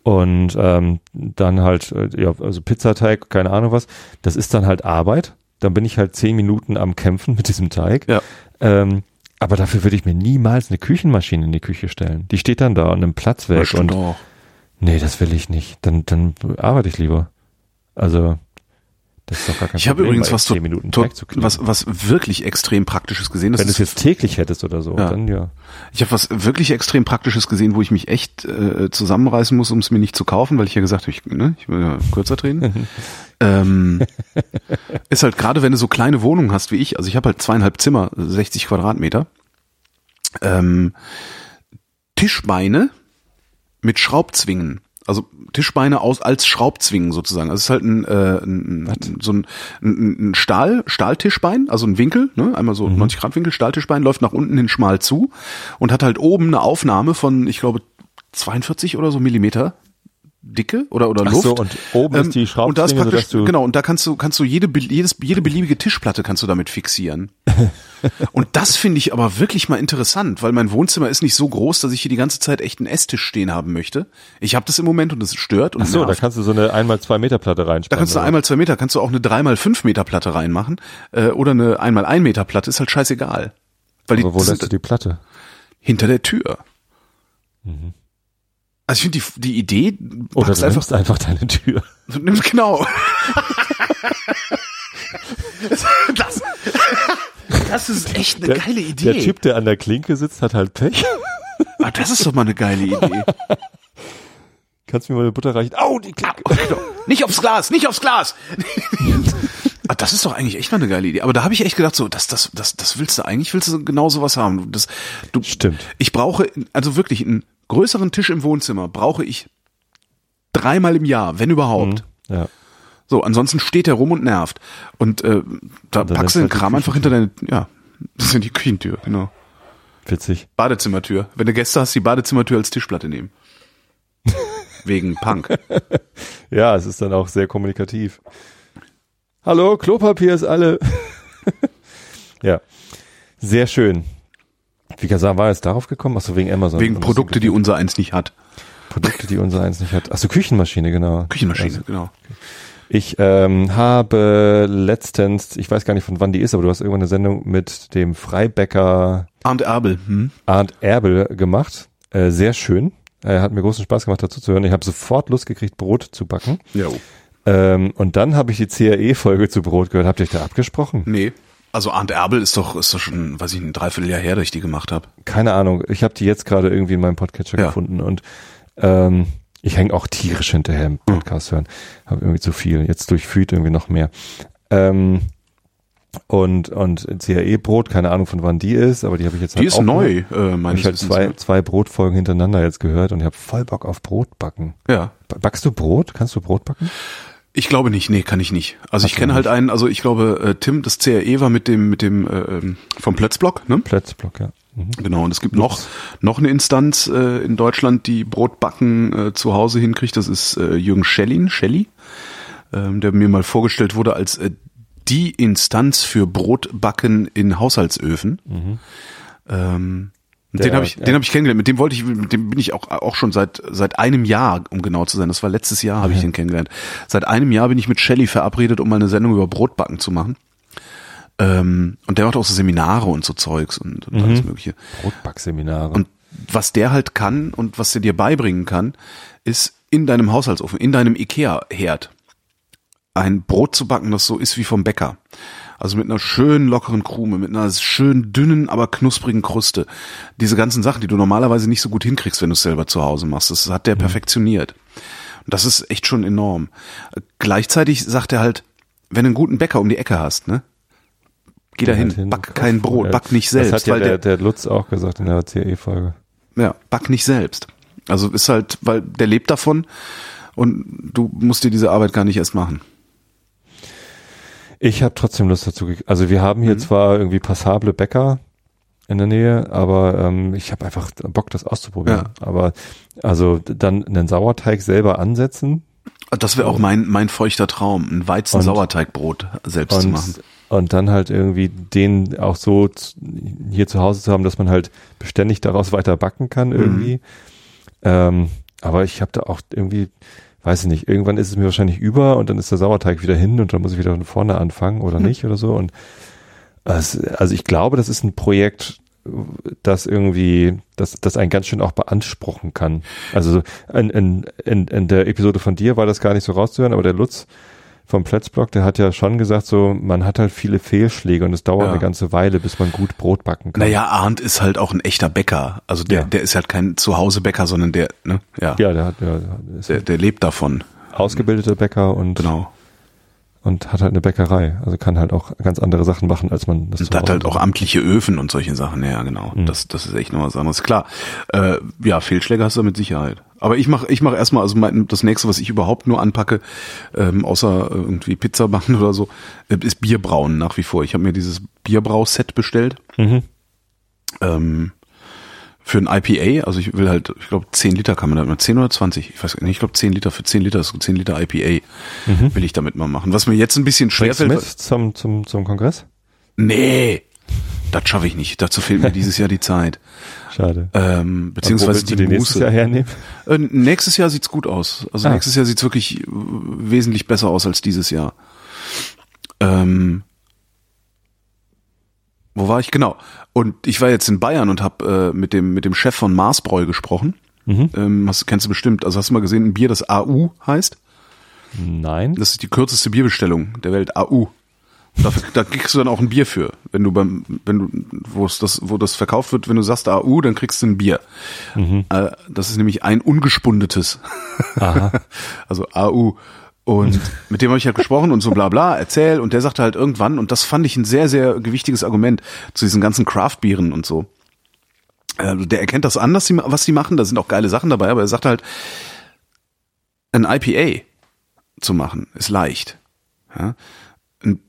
Und ähm, dann halt, äh, ja, also Pizzateig, keine Ahnung was. Das ist dann halt Arbeit. Dann bin ich halt zehn Minuten am Kämpfen mit diesem Teig. Ja. Ähm, aber dafür würde ich mir niemals eine Küchenmaschine in die Küche stellen. Die steht dann da an einem Platz weg stimmt und auch. nee, das will ich nicht. Dann, dann arbeite ich lieber. Also das ist doch gar kein Ich habe übrigens was, to, zehn Minuten to, Teig zu kneten. was, was wirklich extrem praktisches gesehen. Das Wenn du es jetzt täglich hättest oder so, Ja. dann ja. Ich habe was wirklich extrem Praktisches gesehen, wo ich mich echt äh, zusammenreißen muss, um es mir nicht zu kaufen, weil ich ja gesagt habe, ich, ne, ich will ja kürzer drehen. ähm, ist halt gerade, wenn du so kleine Wohnungen hast wie ich, also ich habe halt zweieinhalb Zimmer, 60 Quadratmeter, ähm, Tischbeine mit Schraubzwingen. Also Tischbeine aus als Schraubzwingen sozusagen. Also es ist halt ein, äh, ein, ein so ein, ein, ein Stahl, Stahltischbein, also ein Winkel, ne? einmal so 90 Grad Winkel, Stahltischbein läuft nach unten hin schmal zu und hat halt oben eine Aufnahme von, ich glaube, 42 oder so Millimeter Dicke oder oder Ach Luft. so, und oben ist die und da ist praktisch, du- genau und da kannst du kannst du jede jedes jede beliebige Tischplatte kannst du damit fixieren. und das finde ich aber wirklich mal interessant, weil mein Wohnzimmer ist nicht so groß, dass ich hier die ganze Zeit echt einen Esstisch stehen haben möchte. Ich habe das im Moment und das stört und Ach so, da nervt. kannst du so eine einmal zwei Meter Platte reinspannen. Da kannst du einmal zwei Meter, kannst du auch eine dreimal fünf Meter Platte reinmachen äh, oder eine einmal ein Meter Platte, ist halt scheißegal. Weil die Aber wo das lässt du die Platte? hinter der Tür. Mhm. Also ich finde die, die Idee, Oder du einfach, einfach deine Tür. du nimmst genau. das, das ist echt eine geile Idee. Der Typ, der an der Klinke sitzt, hat halt Pech. ah, das ist doch mal eine geile Idee. Kannst du mir mal eine Butter reichen? Au, die Klinke. Nicht aufs Glas, nicht aufs Glas. Ah, das ist doch eigentlich echt mal eine geile Idee. Aber da habe ich echt gedacht, so, das, das, das, das willst du eigentlich, willst du genau sowas haben. Das, du, Stimmt. Ich brauche, also wirklich einen größeren Tisch im Wohnzimmer brauche ich dreimal im Jahr, wenn überhaupt. Ja. So, ansonsten steht er rum und nervt. Und äh, da Und packst du den Kram einfach hinter deine, ja, das ist ja die Küchentür, genau. Witzig. Badezimmertür. Wenn du Gäste hast, die Badezimmertür als Tischplatte nehmen. Wegen Punk. Ja, es ist dann auch sehr kommunikativ. Hallo, Klopapier ist alle. ja. Sehr schön. Wie gesagt, war jetzt darauf gekommen? Achso, wegen Amazon. Wegen Produkte, die unser eins nicht hat. Produkte, die unser eins nicht hat. Achso, Küchenmaschine, genau. Küchenmaschine, Also, genau. ich ähm, habe letztens, ich weiß gar nicht von wann die ist, aber du hast irgendwann eine Sendung mit dem Freibäcker Arndt Erbel. Hm? Arndt Erbel gemacht. Äh, sehr schön. Äh, hat mir großen Spaß gemacht, dazu zu hören. Ich habe sofort Lust gekriegt, Brot zu backen. Ja. Ähm, und dann habe ich die CRE-Folge zu Brot gehört. Habt ihr euch da abgesprochen? Nee. Also Arndt Erbel ist doch, ist doch schon, weiß ich, ein Dreivierteljahr her, dass ich die gemacht habe. Keine Ahnung. Ich habe die jetzt gerade irgendwie in meinem Podcatcher Ja. gefunden und ähm, ich hänge auch tierisch hinterher im Podcast hören. Habe irgendwie zu viel. Jetzt durch Feed irgendwie noch mehr. Ähm, Und, und CAE-Brot, keine Ahnung von wann die ist, aber die habe ich jetzt Die halt ist auch neu, gehört. äh, meine ich halt zwei, zwei Brotfolgen hintereinander jetzt gehört und ich habe voll Bock auf Brot backen. Ja. Ba- Backst du Brot? Kannst du Brot backen? Ich glaube nicht, nee, kann ich nicht. Also ich Ach so, kenne halt einen, also ich glaube, äh, Tim, das CRE war mit dem, mit dem, äh, ähm, vom Plötzblock, ne? Plätzblock, ja. Mhm. Genau, und es gibt noch, noch eine Instanz äh, in Deutschland, die Brotbacken äh, zu Hause hinkriegt. Das ist äh, Jürgen Schellin, Schelli, ähm, der mir mal vorgestellt wurde als äh, die Instanz für Brotbacken in Haushaltsöfen. Ähm, Der- den habe ich, ja. den habe ich kennengelernt. Mit dem wollte ich, mit dem bin ich auch auch schon seit seit einem Jahr, um genau zu sein. Das war letztes Jahr, habe ich den kennengelernt. Seit einem Jahr bin ich mit Shelley verabredet, um mal eine Sendung über Brotbacken zu machen. Ähm, und der macht auch so Seminare und so Zeugs und, und alles Mögliche. Brotbackseminare. Und was der halt kann und was der dir beibringen kann, ist in deinem Haushaltsofen, in deinem Ikea-Herd ein Brot zu backen, das so ist wie vom Bäcker. Also mit einer schönen lockeren Krume, mit einer schön dünnen, aber knusprigen Kruste. Diese ganzen Sachen, die du normalerweise nicht so gut hinkriegst, wenn du es selber zu Hause machst. Das hat der perfektioniert. Und das ist echt schon enorm. Gleichzeitig sagt er halt, wenn du einen guten Bäcker um die Ecke hast, ne? Geh da hin, back kein Brot, back nicht selbst, Das hat ja weil der, der, der Lutz auch gesagt in der CE-Folge. ja, back nicht selbst. Also ist halt, weil der lebt davon und du musst dir diese Arbeit gar nicht erst machen. Ich habe trotzdem Lust dazu. Also wir haben hier Mhm. zwar irgendwie passable Bäcker in der Nähe, aber ähm, ich habe einfach Bock, das auszuprobieren. Aber also dann einen Sauerteig selber ansetzen Das wäre auch mein, mein feuchter Traum, ein Weizen-Sauerteigbrot selbst zu und, machen. und dann halt irgendwie den auch so hier zu Hause zu haben, dass man halt beständig daraus weiter backen kann Mhm. irgendwie. Ähm, aber ich habe da auch irgendwie, weiß ich nicht, irgendwann ist es mir wahrscheinlich über und dann ist der Sauerteig wieder hin und dann muss ich wieder von vorne anfangen oder Mhm. nicht oder so. Und also ich glaube, das ist ein Projekt, das irgendwie, das, das einen ganz schön auch beanspruchen kann. Also so in, in, in, in der Episode von dir war das gar nicht so rauszuhören, aber der Lutz vom Plätzblock, der hat ja schon gesagt, so man hat halt viele Fehlschläge und es dauert Ja. eine ganze Weile, bis man gut Brot backen kann. Naja, Arndt ist halt auch ein echter Bäcker. Also der, Ja. der ist halt kein Zuhause-Bäcker, sondern der, ne, ja, Ja, der hat ja, ist der, der lebt davon. ausgebildeter Bäcker und, Genau. Und hat halt eine Bäckerei. Also kann halt auch ganz andere Sachen machen, als man das Und hat halt auch amtliche Öfen und solche Sachen. Ja, genau. Mhm. Das, das ist echt noch was anderes. Klar, äh, ja, Fehlschläge hast du mit Sicherheit. Aber ich mache ich mach erstmal, also mein, das nächste, was ich überhaupt nur anpacke, ähm, außer irgendwie Pizza backen oder so, äh, ist Bierbrauen nach wie vor. Ich habe mir dieses Bierbrauset bestellt. Mhm. ähm, für ein IPA, also ich will halt, ich glaube 10 Liter kann man damit, 10 oder 20, ich weiß nicht, ich glaube 10 Liter, für 10 Liter so 10 Liter IPA will ich damit mal machen. Was mir jetzt ein bisschen du schwerfällt, mit zum, zum, zum Kongress? nee, das schaffe ich nicht, dazu fehlt mir dieses Jahr die Zeit, Schade. ähm, beziehungsweise die den nächstes Muße. Jahr hernehmen? Äh, nächstes Jahr sieht's gut aus, also Ah. nächstes Jahr sieht's wirklich äh, wesentlich besser aus als dieses Jahr. Ähm, wo war ich? Genau. Und ich war jetzt in Bayern und habe äh, mit dem mit dem Chef von Marsbräu gesprochen. Mhm. Ähm, hast, kennst du bestimmt. Also hast du mal gesehen, ein Bier, das AU heißt? Nein. Das ist die kürzeste Bierbestellung der Welt. AU. Dafür, da kriegst du dann auch ein Bier für. Wenn du beim, wenn du, wo es das, wo das verkauft wird, wenn du sagst AU, dann kriegst du ein Bier. Äh, das ist nämlich ein ungespundetes. Aha. also AU. Und mit dem habe ich halt gesprochen und so bla bla, erzähl. Und der sagte halt irgendwann, und das fand ich ein sehr, sehr gewichtiges Argument zu diesen ganzen Craft-Bieren und so. Äh, Der erkennt das an, was sie machen. Da sind auch geile Sachen dabei, aber er sagte halt, ein IPA zu machen ist leicht. Ja? Wenn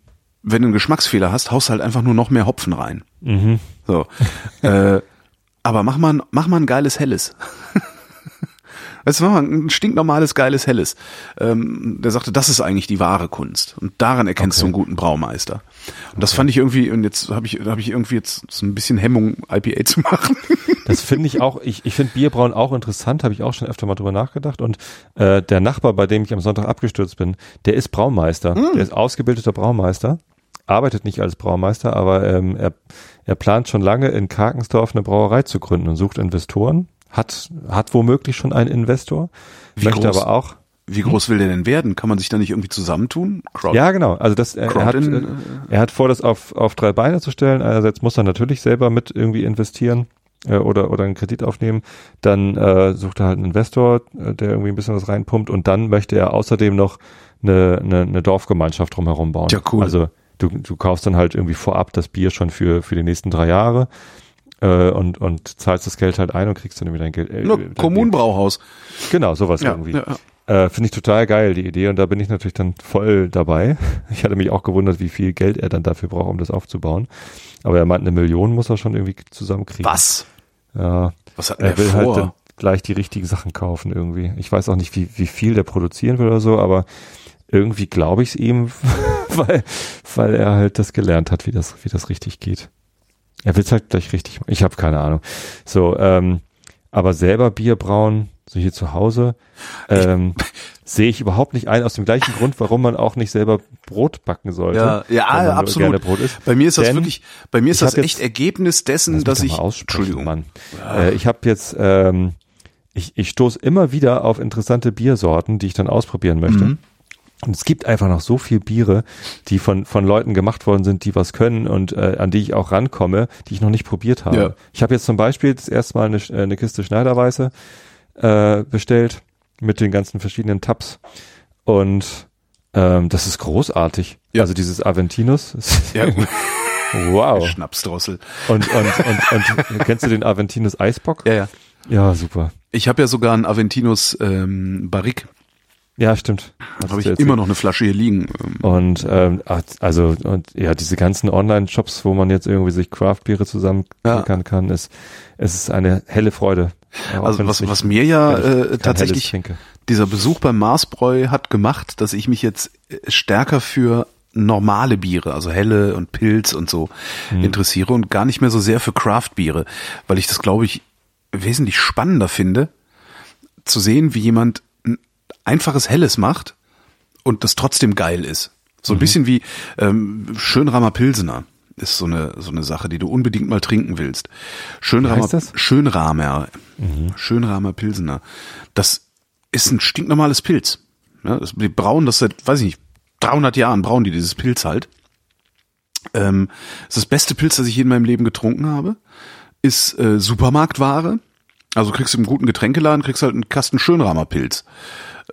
du einen Geschmacksfehler hast, haust halt einfach nur noch mehr Hopfen rein. Mhm. So. äh, aber mach mal, mach mal ein geiles Helles. Weißt du, ein stinknormales, geiles Helles. Ähm, der sagte, das ist eigentlich die wahre Kunst. Und daran erkennst Okay. du einen guten Braumeister. Und das fand ich irgendwie, und jetzt habe ich, hab ich irgendwie jetzt so ein bisschen Hemmung, IPA zu machen. Das finde ich auch, ich, ich finde Bierbrauen auch interessant, habe ich auch schon öfter mal drüber nachgedacht. Und äh, der Nachbar, bei dem ich am Sonntag abgestürzt bin, der ist Braumeister. Der ist ausgebildeter Braumeister, arbeitet nicht als Braumeister, aber ähm, er, er plant schon lange in Karkensdorf eine Brauerei zu gründen und sucht Investoren. Hat, hat womöglich schon einen Investor, Wie möchte groß? aber auch. Wie groß will der denn werden? Kann man sich da nicht irgendwie zusammentun? Crowd Ja, genau. Also das, er, er, hat, in- äh, er hat vor, das auf, auf drei Beine zu stellen. Einerseits muss er natürlich selber mit irgendwie investieren äh, oder, oder einen Kredit aufnehmen. Dann äh, sucht er halt einen Investor, äh, der irgendwie ein bisschen was reinpumpt. Und dann möchte er außerdem noch eine, eine, eine Dorfgemeinschaft drumherum bauen. Ja, cool. Also du, du kaufst dann halt irgendwie vorab das Bier schon für, für die nächsten drei Jahre äh, und, und zahlst das Geld halt ein und kriegst dann irgendwie dein Geld. Äh, dein Kommunenbrauhaus. Genau, sowas Ja, irgendwie. ja. Äh, Finde ich total geil, die Idee. Und da bin ich natürlich dann voll dabei. Ich hatte mich auch gewundert, wie viel Geld er dann dafür braucht, um das aufzubauen. Aber er meint, eine Million muss er schon irgendwie zusammenkriegen. Was? Ja. Was hat Er der will halt vor? dann gleich die richtigen Sachen kaufen irgendwie. Ich weiß auch nicht, wie, wie viel der produzieren will oder so, aber irgendwie glaube ich es ihm, weil, weil er halt das gelernt hat, wie das, wie das richtig geht. Er will es halt gleich richtig machen. Ich habe keine Ahnung. So, ähm, aber selber Bier brauen, so hier zu Hause, ähm, sehe ich überhaupt nicht ein, aus dem gleichen Grund, warum man auch nicht selber Brot backen sollte. Ja, ja, absolut. Bei mir ist das Denn wirklich, bei mir ist das echt jetzt- Ergebnis dessen, dass ich, Entschuldigung, Mann. Äh, ich habe jetzt, ähm, ich, ich stoße immer wieder auf interessante Biersorten, die ich dann ausprobieren möchte. Mhm. Und es gibt einfach noch so viel Biere, die von, von Leuten gemacht worden sind, die was können und äh, an die ich auch rankomme, die ich noch nicht probiert habe. Ja. Ich habe jetzt zum Beispiel das erste Mal eine, äh, eine Kiste Schneiderweiße äh, bestellt mit den ganzen verschiedenen Tabs. Und ähm, das ist großartig. Ja. Also dieses Aventinus. Ja, gut. wow. Schnapsdrossel. Und, und, und, und kennst du den Aventinus Eisbock? Ja, ja. Ja, super. Ich habe ja sogar einen Aventinus ähm, Barrique. Ja, stimmt. Habe ich immer noch eine Flasche hier liegen. Ähm, Und ähm, also und ja, diese ganzen Online-Shops, wo man jetzt irgendwie sich Craft-Biere zusammenklickern kann, ist es ist eine helle Freude. Auch Also was, was mir ja äh, tatsächlich dieser Besuch beim Marsbräu hat gemacht, dass ich mich jetzt äh, stärker für normale Biere, also helle und Pilz und so Hm. interessiere und gar nicht mehr so sehr für Craft-Biere, weil ich das, glaube ich, wesentlich spannender finde, zu sehen, wie jemand einfaches Helles macht und das trotzdem geil ist. So Mhm. ein bisschen wie ähm, Schönramer Pilsener ist so eine so eine Sache, die du unbedingt mal trinken willst. Schönramer heißt das? Schönramer Schönramer Pilsener. Das ist ein stinknormales Pilz. Ja, das, die brauen das seit, weiß ich nicht, 300 Jahren brauen die dieses Pilz halt. Ähm, das ist das beste Pilz, das ich je in meinem Leben getrunken habe. Ist äh, Supermarktware. Also kriegst du im guten Getränkeladen, kriegst halt einen Kasten Schönramer Pilz.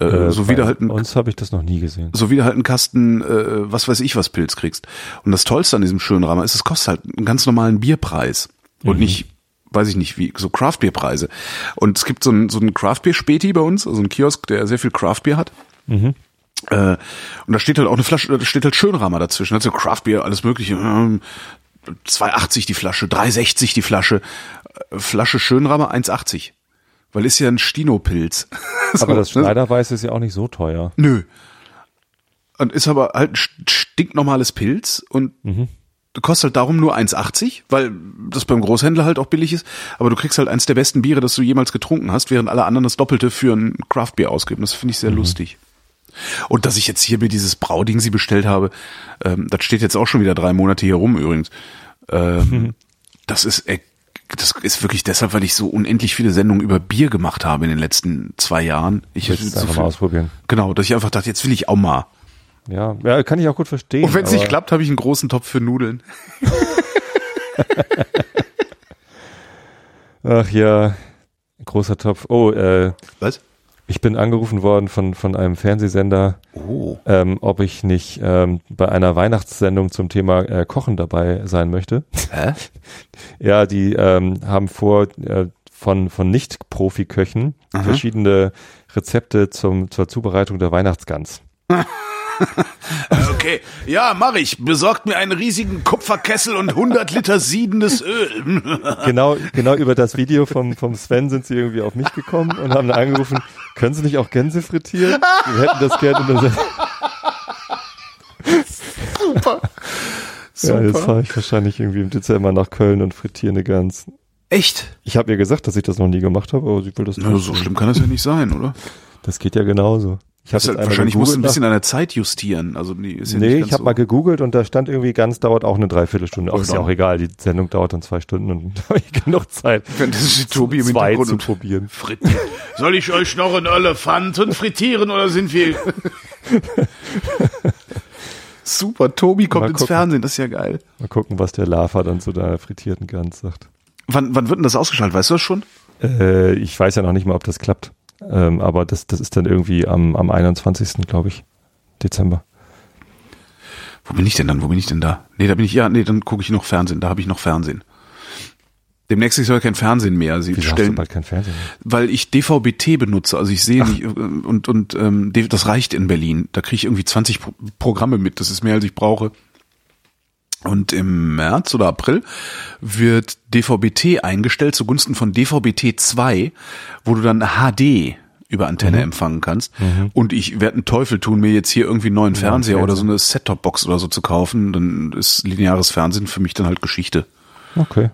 Äh, Äh, so wie du halt ein, uns habe ich das noch nie gesehen. so wie du halt einen Kasten, äh, was weiß ich was Pilz kriegst. Und das Tollste an diesem Schönramer ist, es kostet halt einen ganz normalen Bierpreis. Und nicht, weiß ich nicht, wie, so Craftbierpreise. Und es gibt so einen, so einen Craftbier-Späti bei uns, also einen Kiosk, der sehr viel Craftbier hat. Äh, und da steht halt auch eine Flasche, da steht halt Schönramer dazwischen. Also Craftbier, alles mögliche. Ähm, 2,80 die Flasche, 3,60 die Flasche. Äh, Flasche Schönramer 1,80. Weil ist ja ein Stino-Pilz. So, Aber das ne? Schneiderweiß ist ja auch nicht so teuer. Nö. Und ist aber halt ein st- stinknormales Pilz und kostet halt darum nur 1,80, weil das beim Großhändler halt auch billig ist. Aber du kriegst halt eins der besten Biere, das du jemals getrunken hast, während alle anderen das Doppelte für ein Craftbier ausgeben. Das finde ich sehr lustig. Und dass ich jetzt hier mir dieses Brauding sie bestellt habe, ähm, das steht jetzt auch schon wieder drei Monate hier rum übrigens. Ähm, Das ist äh, das ist wirklich deshalb, weil ich so unendlich viele Sendungen über Bier gemacht habe in den letzten zwei Jahren. Ich du es so einfach viel- mal ausprobieren. Genau, dass ich einfach dachte, jetzt will ich auch mal. Ja, ja, kann ich auch gut verstehen. Und wenn es nicht klappt, habe ich einen großen Topf für Nudeln. Ach ja, großer Topf. Oh, äh, Was? Ich bin angerufen worden von, von einem Fernsehsender, Oh. ähm, ob ich nicht ähm, bei einer Weihnachtssendung zum Thema äh, Kochen dabei sein möchte. Hä? Ja, die ähm, haben vor, äh, von, von Nicht-Profi-Köchen verschiedene Rezepte zum, zur Zubereitung der Weihnachtsgans. Okay, ja, mach ich. Besorgt mir einen riesigen Kupferkessel und 100 Liter siedendes Öl. Genau, genau über das Video vom, vom Sven sind sie irgendwie auf mich gekommen und haben angerufen, können Sie nicht auch Gänse frittieren? Wir hätten das gerne in Sendung. Super. Ja, jetzt Super. fahre ich wahrscheinlich irgendwie im Dezember nach Köln und frittiere eine Gans. Echt? Ich habe ihr gesagt, dass ich das noch nie gemacht habe, aber sie will das Na, so trotzdem. schlimm kann das ja nicht sein, oder? Das geht ja genauso. Ich Das halt, wahrscheinlich musst du ein bisschen an der Zeit justieren. Also die ist ja Nee, ich habe so. mal gegoogelt und da stand irgendwie ganz dauert auch eine Dreiviertelstunde. Ach, ist ja Genau. auch egal, die Sendung dauert dann zwei Stunden und da habe ich genug Zeit, ist die Tobi zwei zu probieren. frittiert. Soll ich euch noch einen Elefanten frittieren oder sind wir? Super, Tobi kommt Mal ins gucken. Fernsehen, das ist ja geil. Mal gucken, was der Lava dann zu deiner frittierten Gans sagt. Wann, wann wird denn das ausgeschaltet? Weißt du das schon? Äh, ich weiß ja noch nicht mal, ob das klappt. Ähm, aber das, das ist dann irgendwie am, am 21. glaube ich, Dezember. Wo bin ich denn dann? Wo bin ich denn da? Nee, da bin ich, ja, nee, dann gucke ich noch Fernsehen. Da habe ich noch Fernsehen. Demnächst ist ja kein Fernsehen mehr. Sie Wieso hast stellen, du bald kein Fernsehen mehr? weil ich DVB-T benutze. Also ich sehe nicht, äh, und, und ähm, das reicht in Berlin. Da kriege ich irgendwie 20 Pro Programme mit. Das ist mehr, als ich brauche. Und im März oder April wird DVB-T eingestellt zugunsten von DVB-T 2, wo du dann HD über Antenne empfangen kannst. Und ich werde einen Teufel tun, mir jetzt hier irgendwie einen neuen Fernseher oder so eine Set-Top-Box oder so zu kaufen. Dann ist lineares Fernsehen für mich dann halt Geschichte. Okay.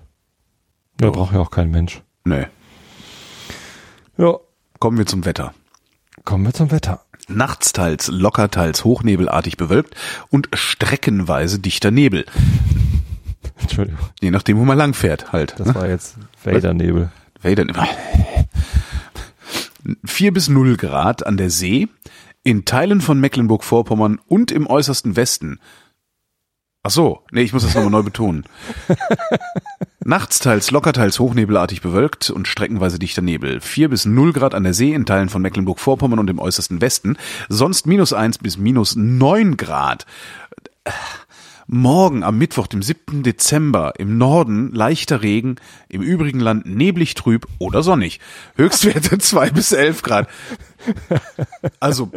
Ja, braucht ja auch kein Mensch. Nee. Ja. Kommen wir zum Wetter. Kommen wir zum Wetter. Nachts teils locker, teils hochnebelartig bewölkt und streckenweise dichter Nebel. Entschuldigung. Je nachdem, wo man lang fährt halt. Das war jetzt Vader-Nebel. Vader. 4 bis 0 Grad an der See, in Teilen von Mecklenburg-Vorpommern und im äußersten Westen. Ach so, nee, ich muss das nochmal neu betonen. Nachts teils locker, teils hochnebelartig bewölkt und streckenweise dichter Nebel. 4 bis 0 Grad an der See, in Teilen von Mecklenburg-Vorpommern und im äußersten Westen. Sonst minus 1 bis minus 9 Grad. Morgen am Mittwoch, dem 7. Dezember, im Norden leichter Regen, im übrigen Land neblig trüb oder sonnig. Höchstwerte 2 bis 11 Grad. Also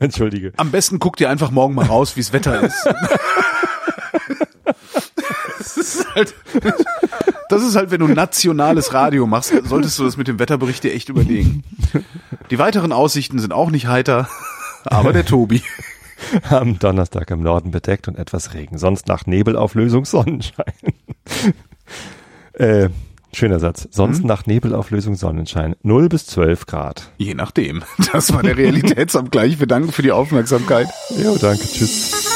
Entschuldige. am besten guck dir einfach morgen mal raus, wie's Wetter ist. das, ist halt, das ist halt, wenn du nationales Radio machst, solltest du das mit dem Wetterbericht dir echt überlegen. Die weiteren Aussichten sind auch nicht heiter, aber der Tobi. Am Donnerstag im Norden bedeckt und etwas Regen. Sonst nach Nebelauflösung Sonnenschein. äh, schöner Satz. Sonst nach Nebelauflösung Sonnenschein. 0 bis 12 Grad. Je nachdem. Das war der Realitätsabgleich. Wir danken für die Aufmerksamkeit. Jo, danke. Tschüss.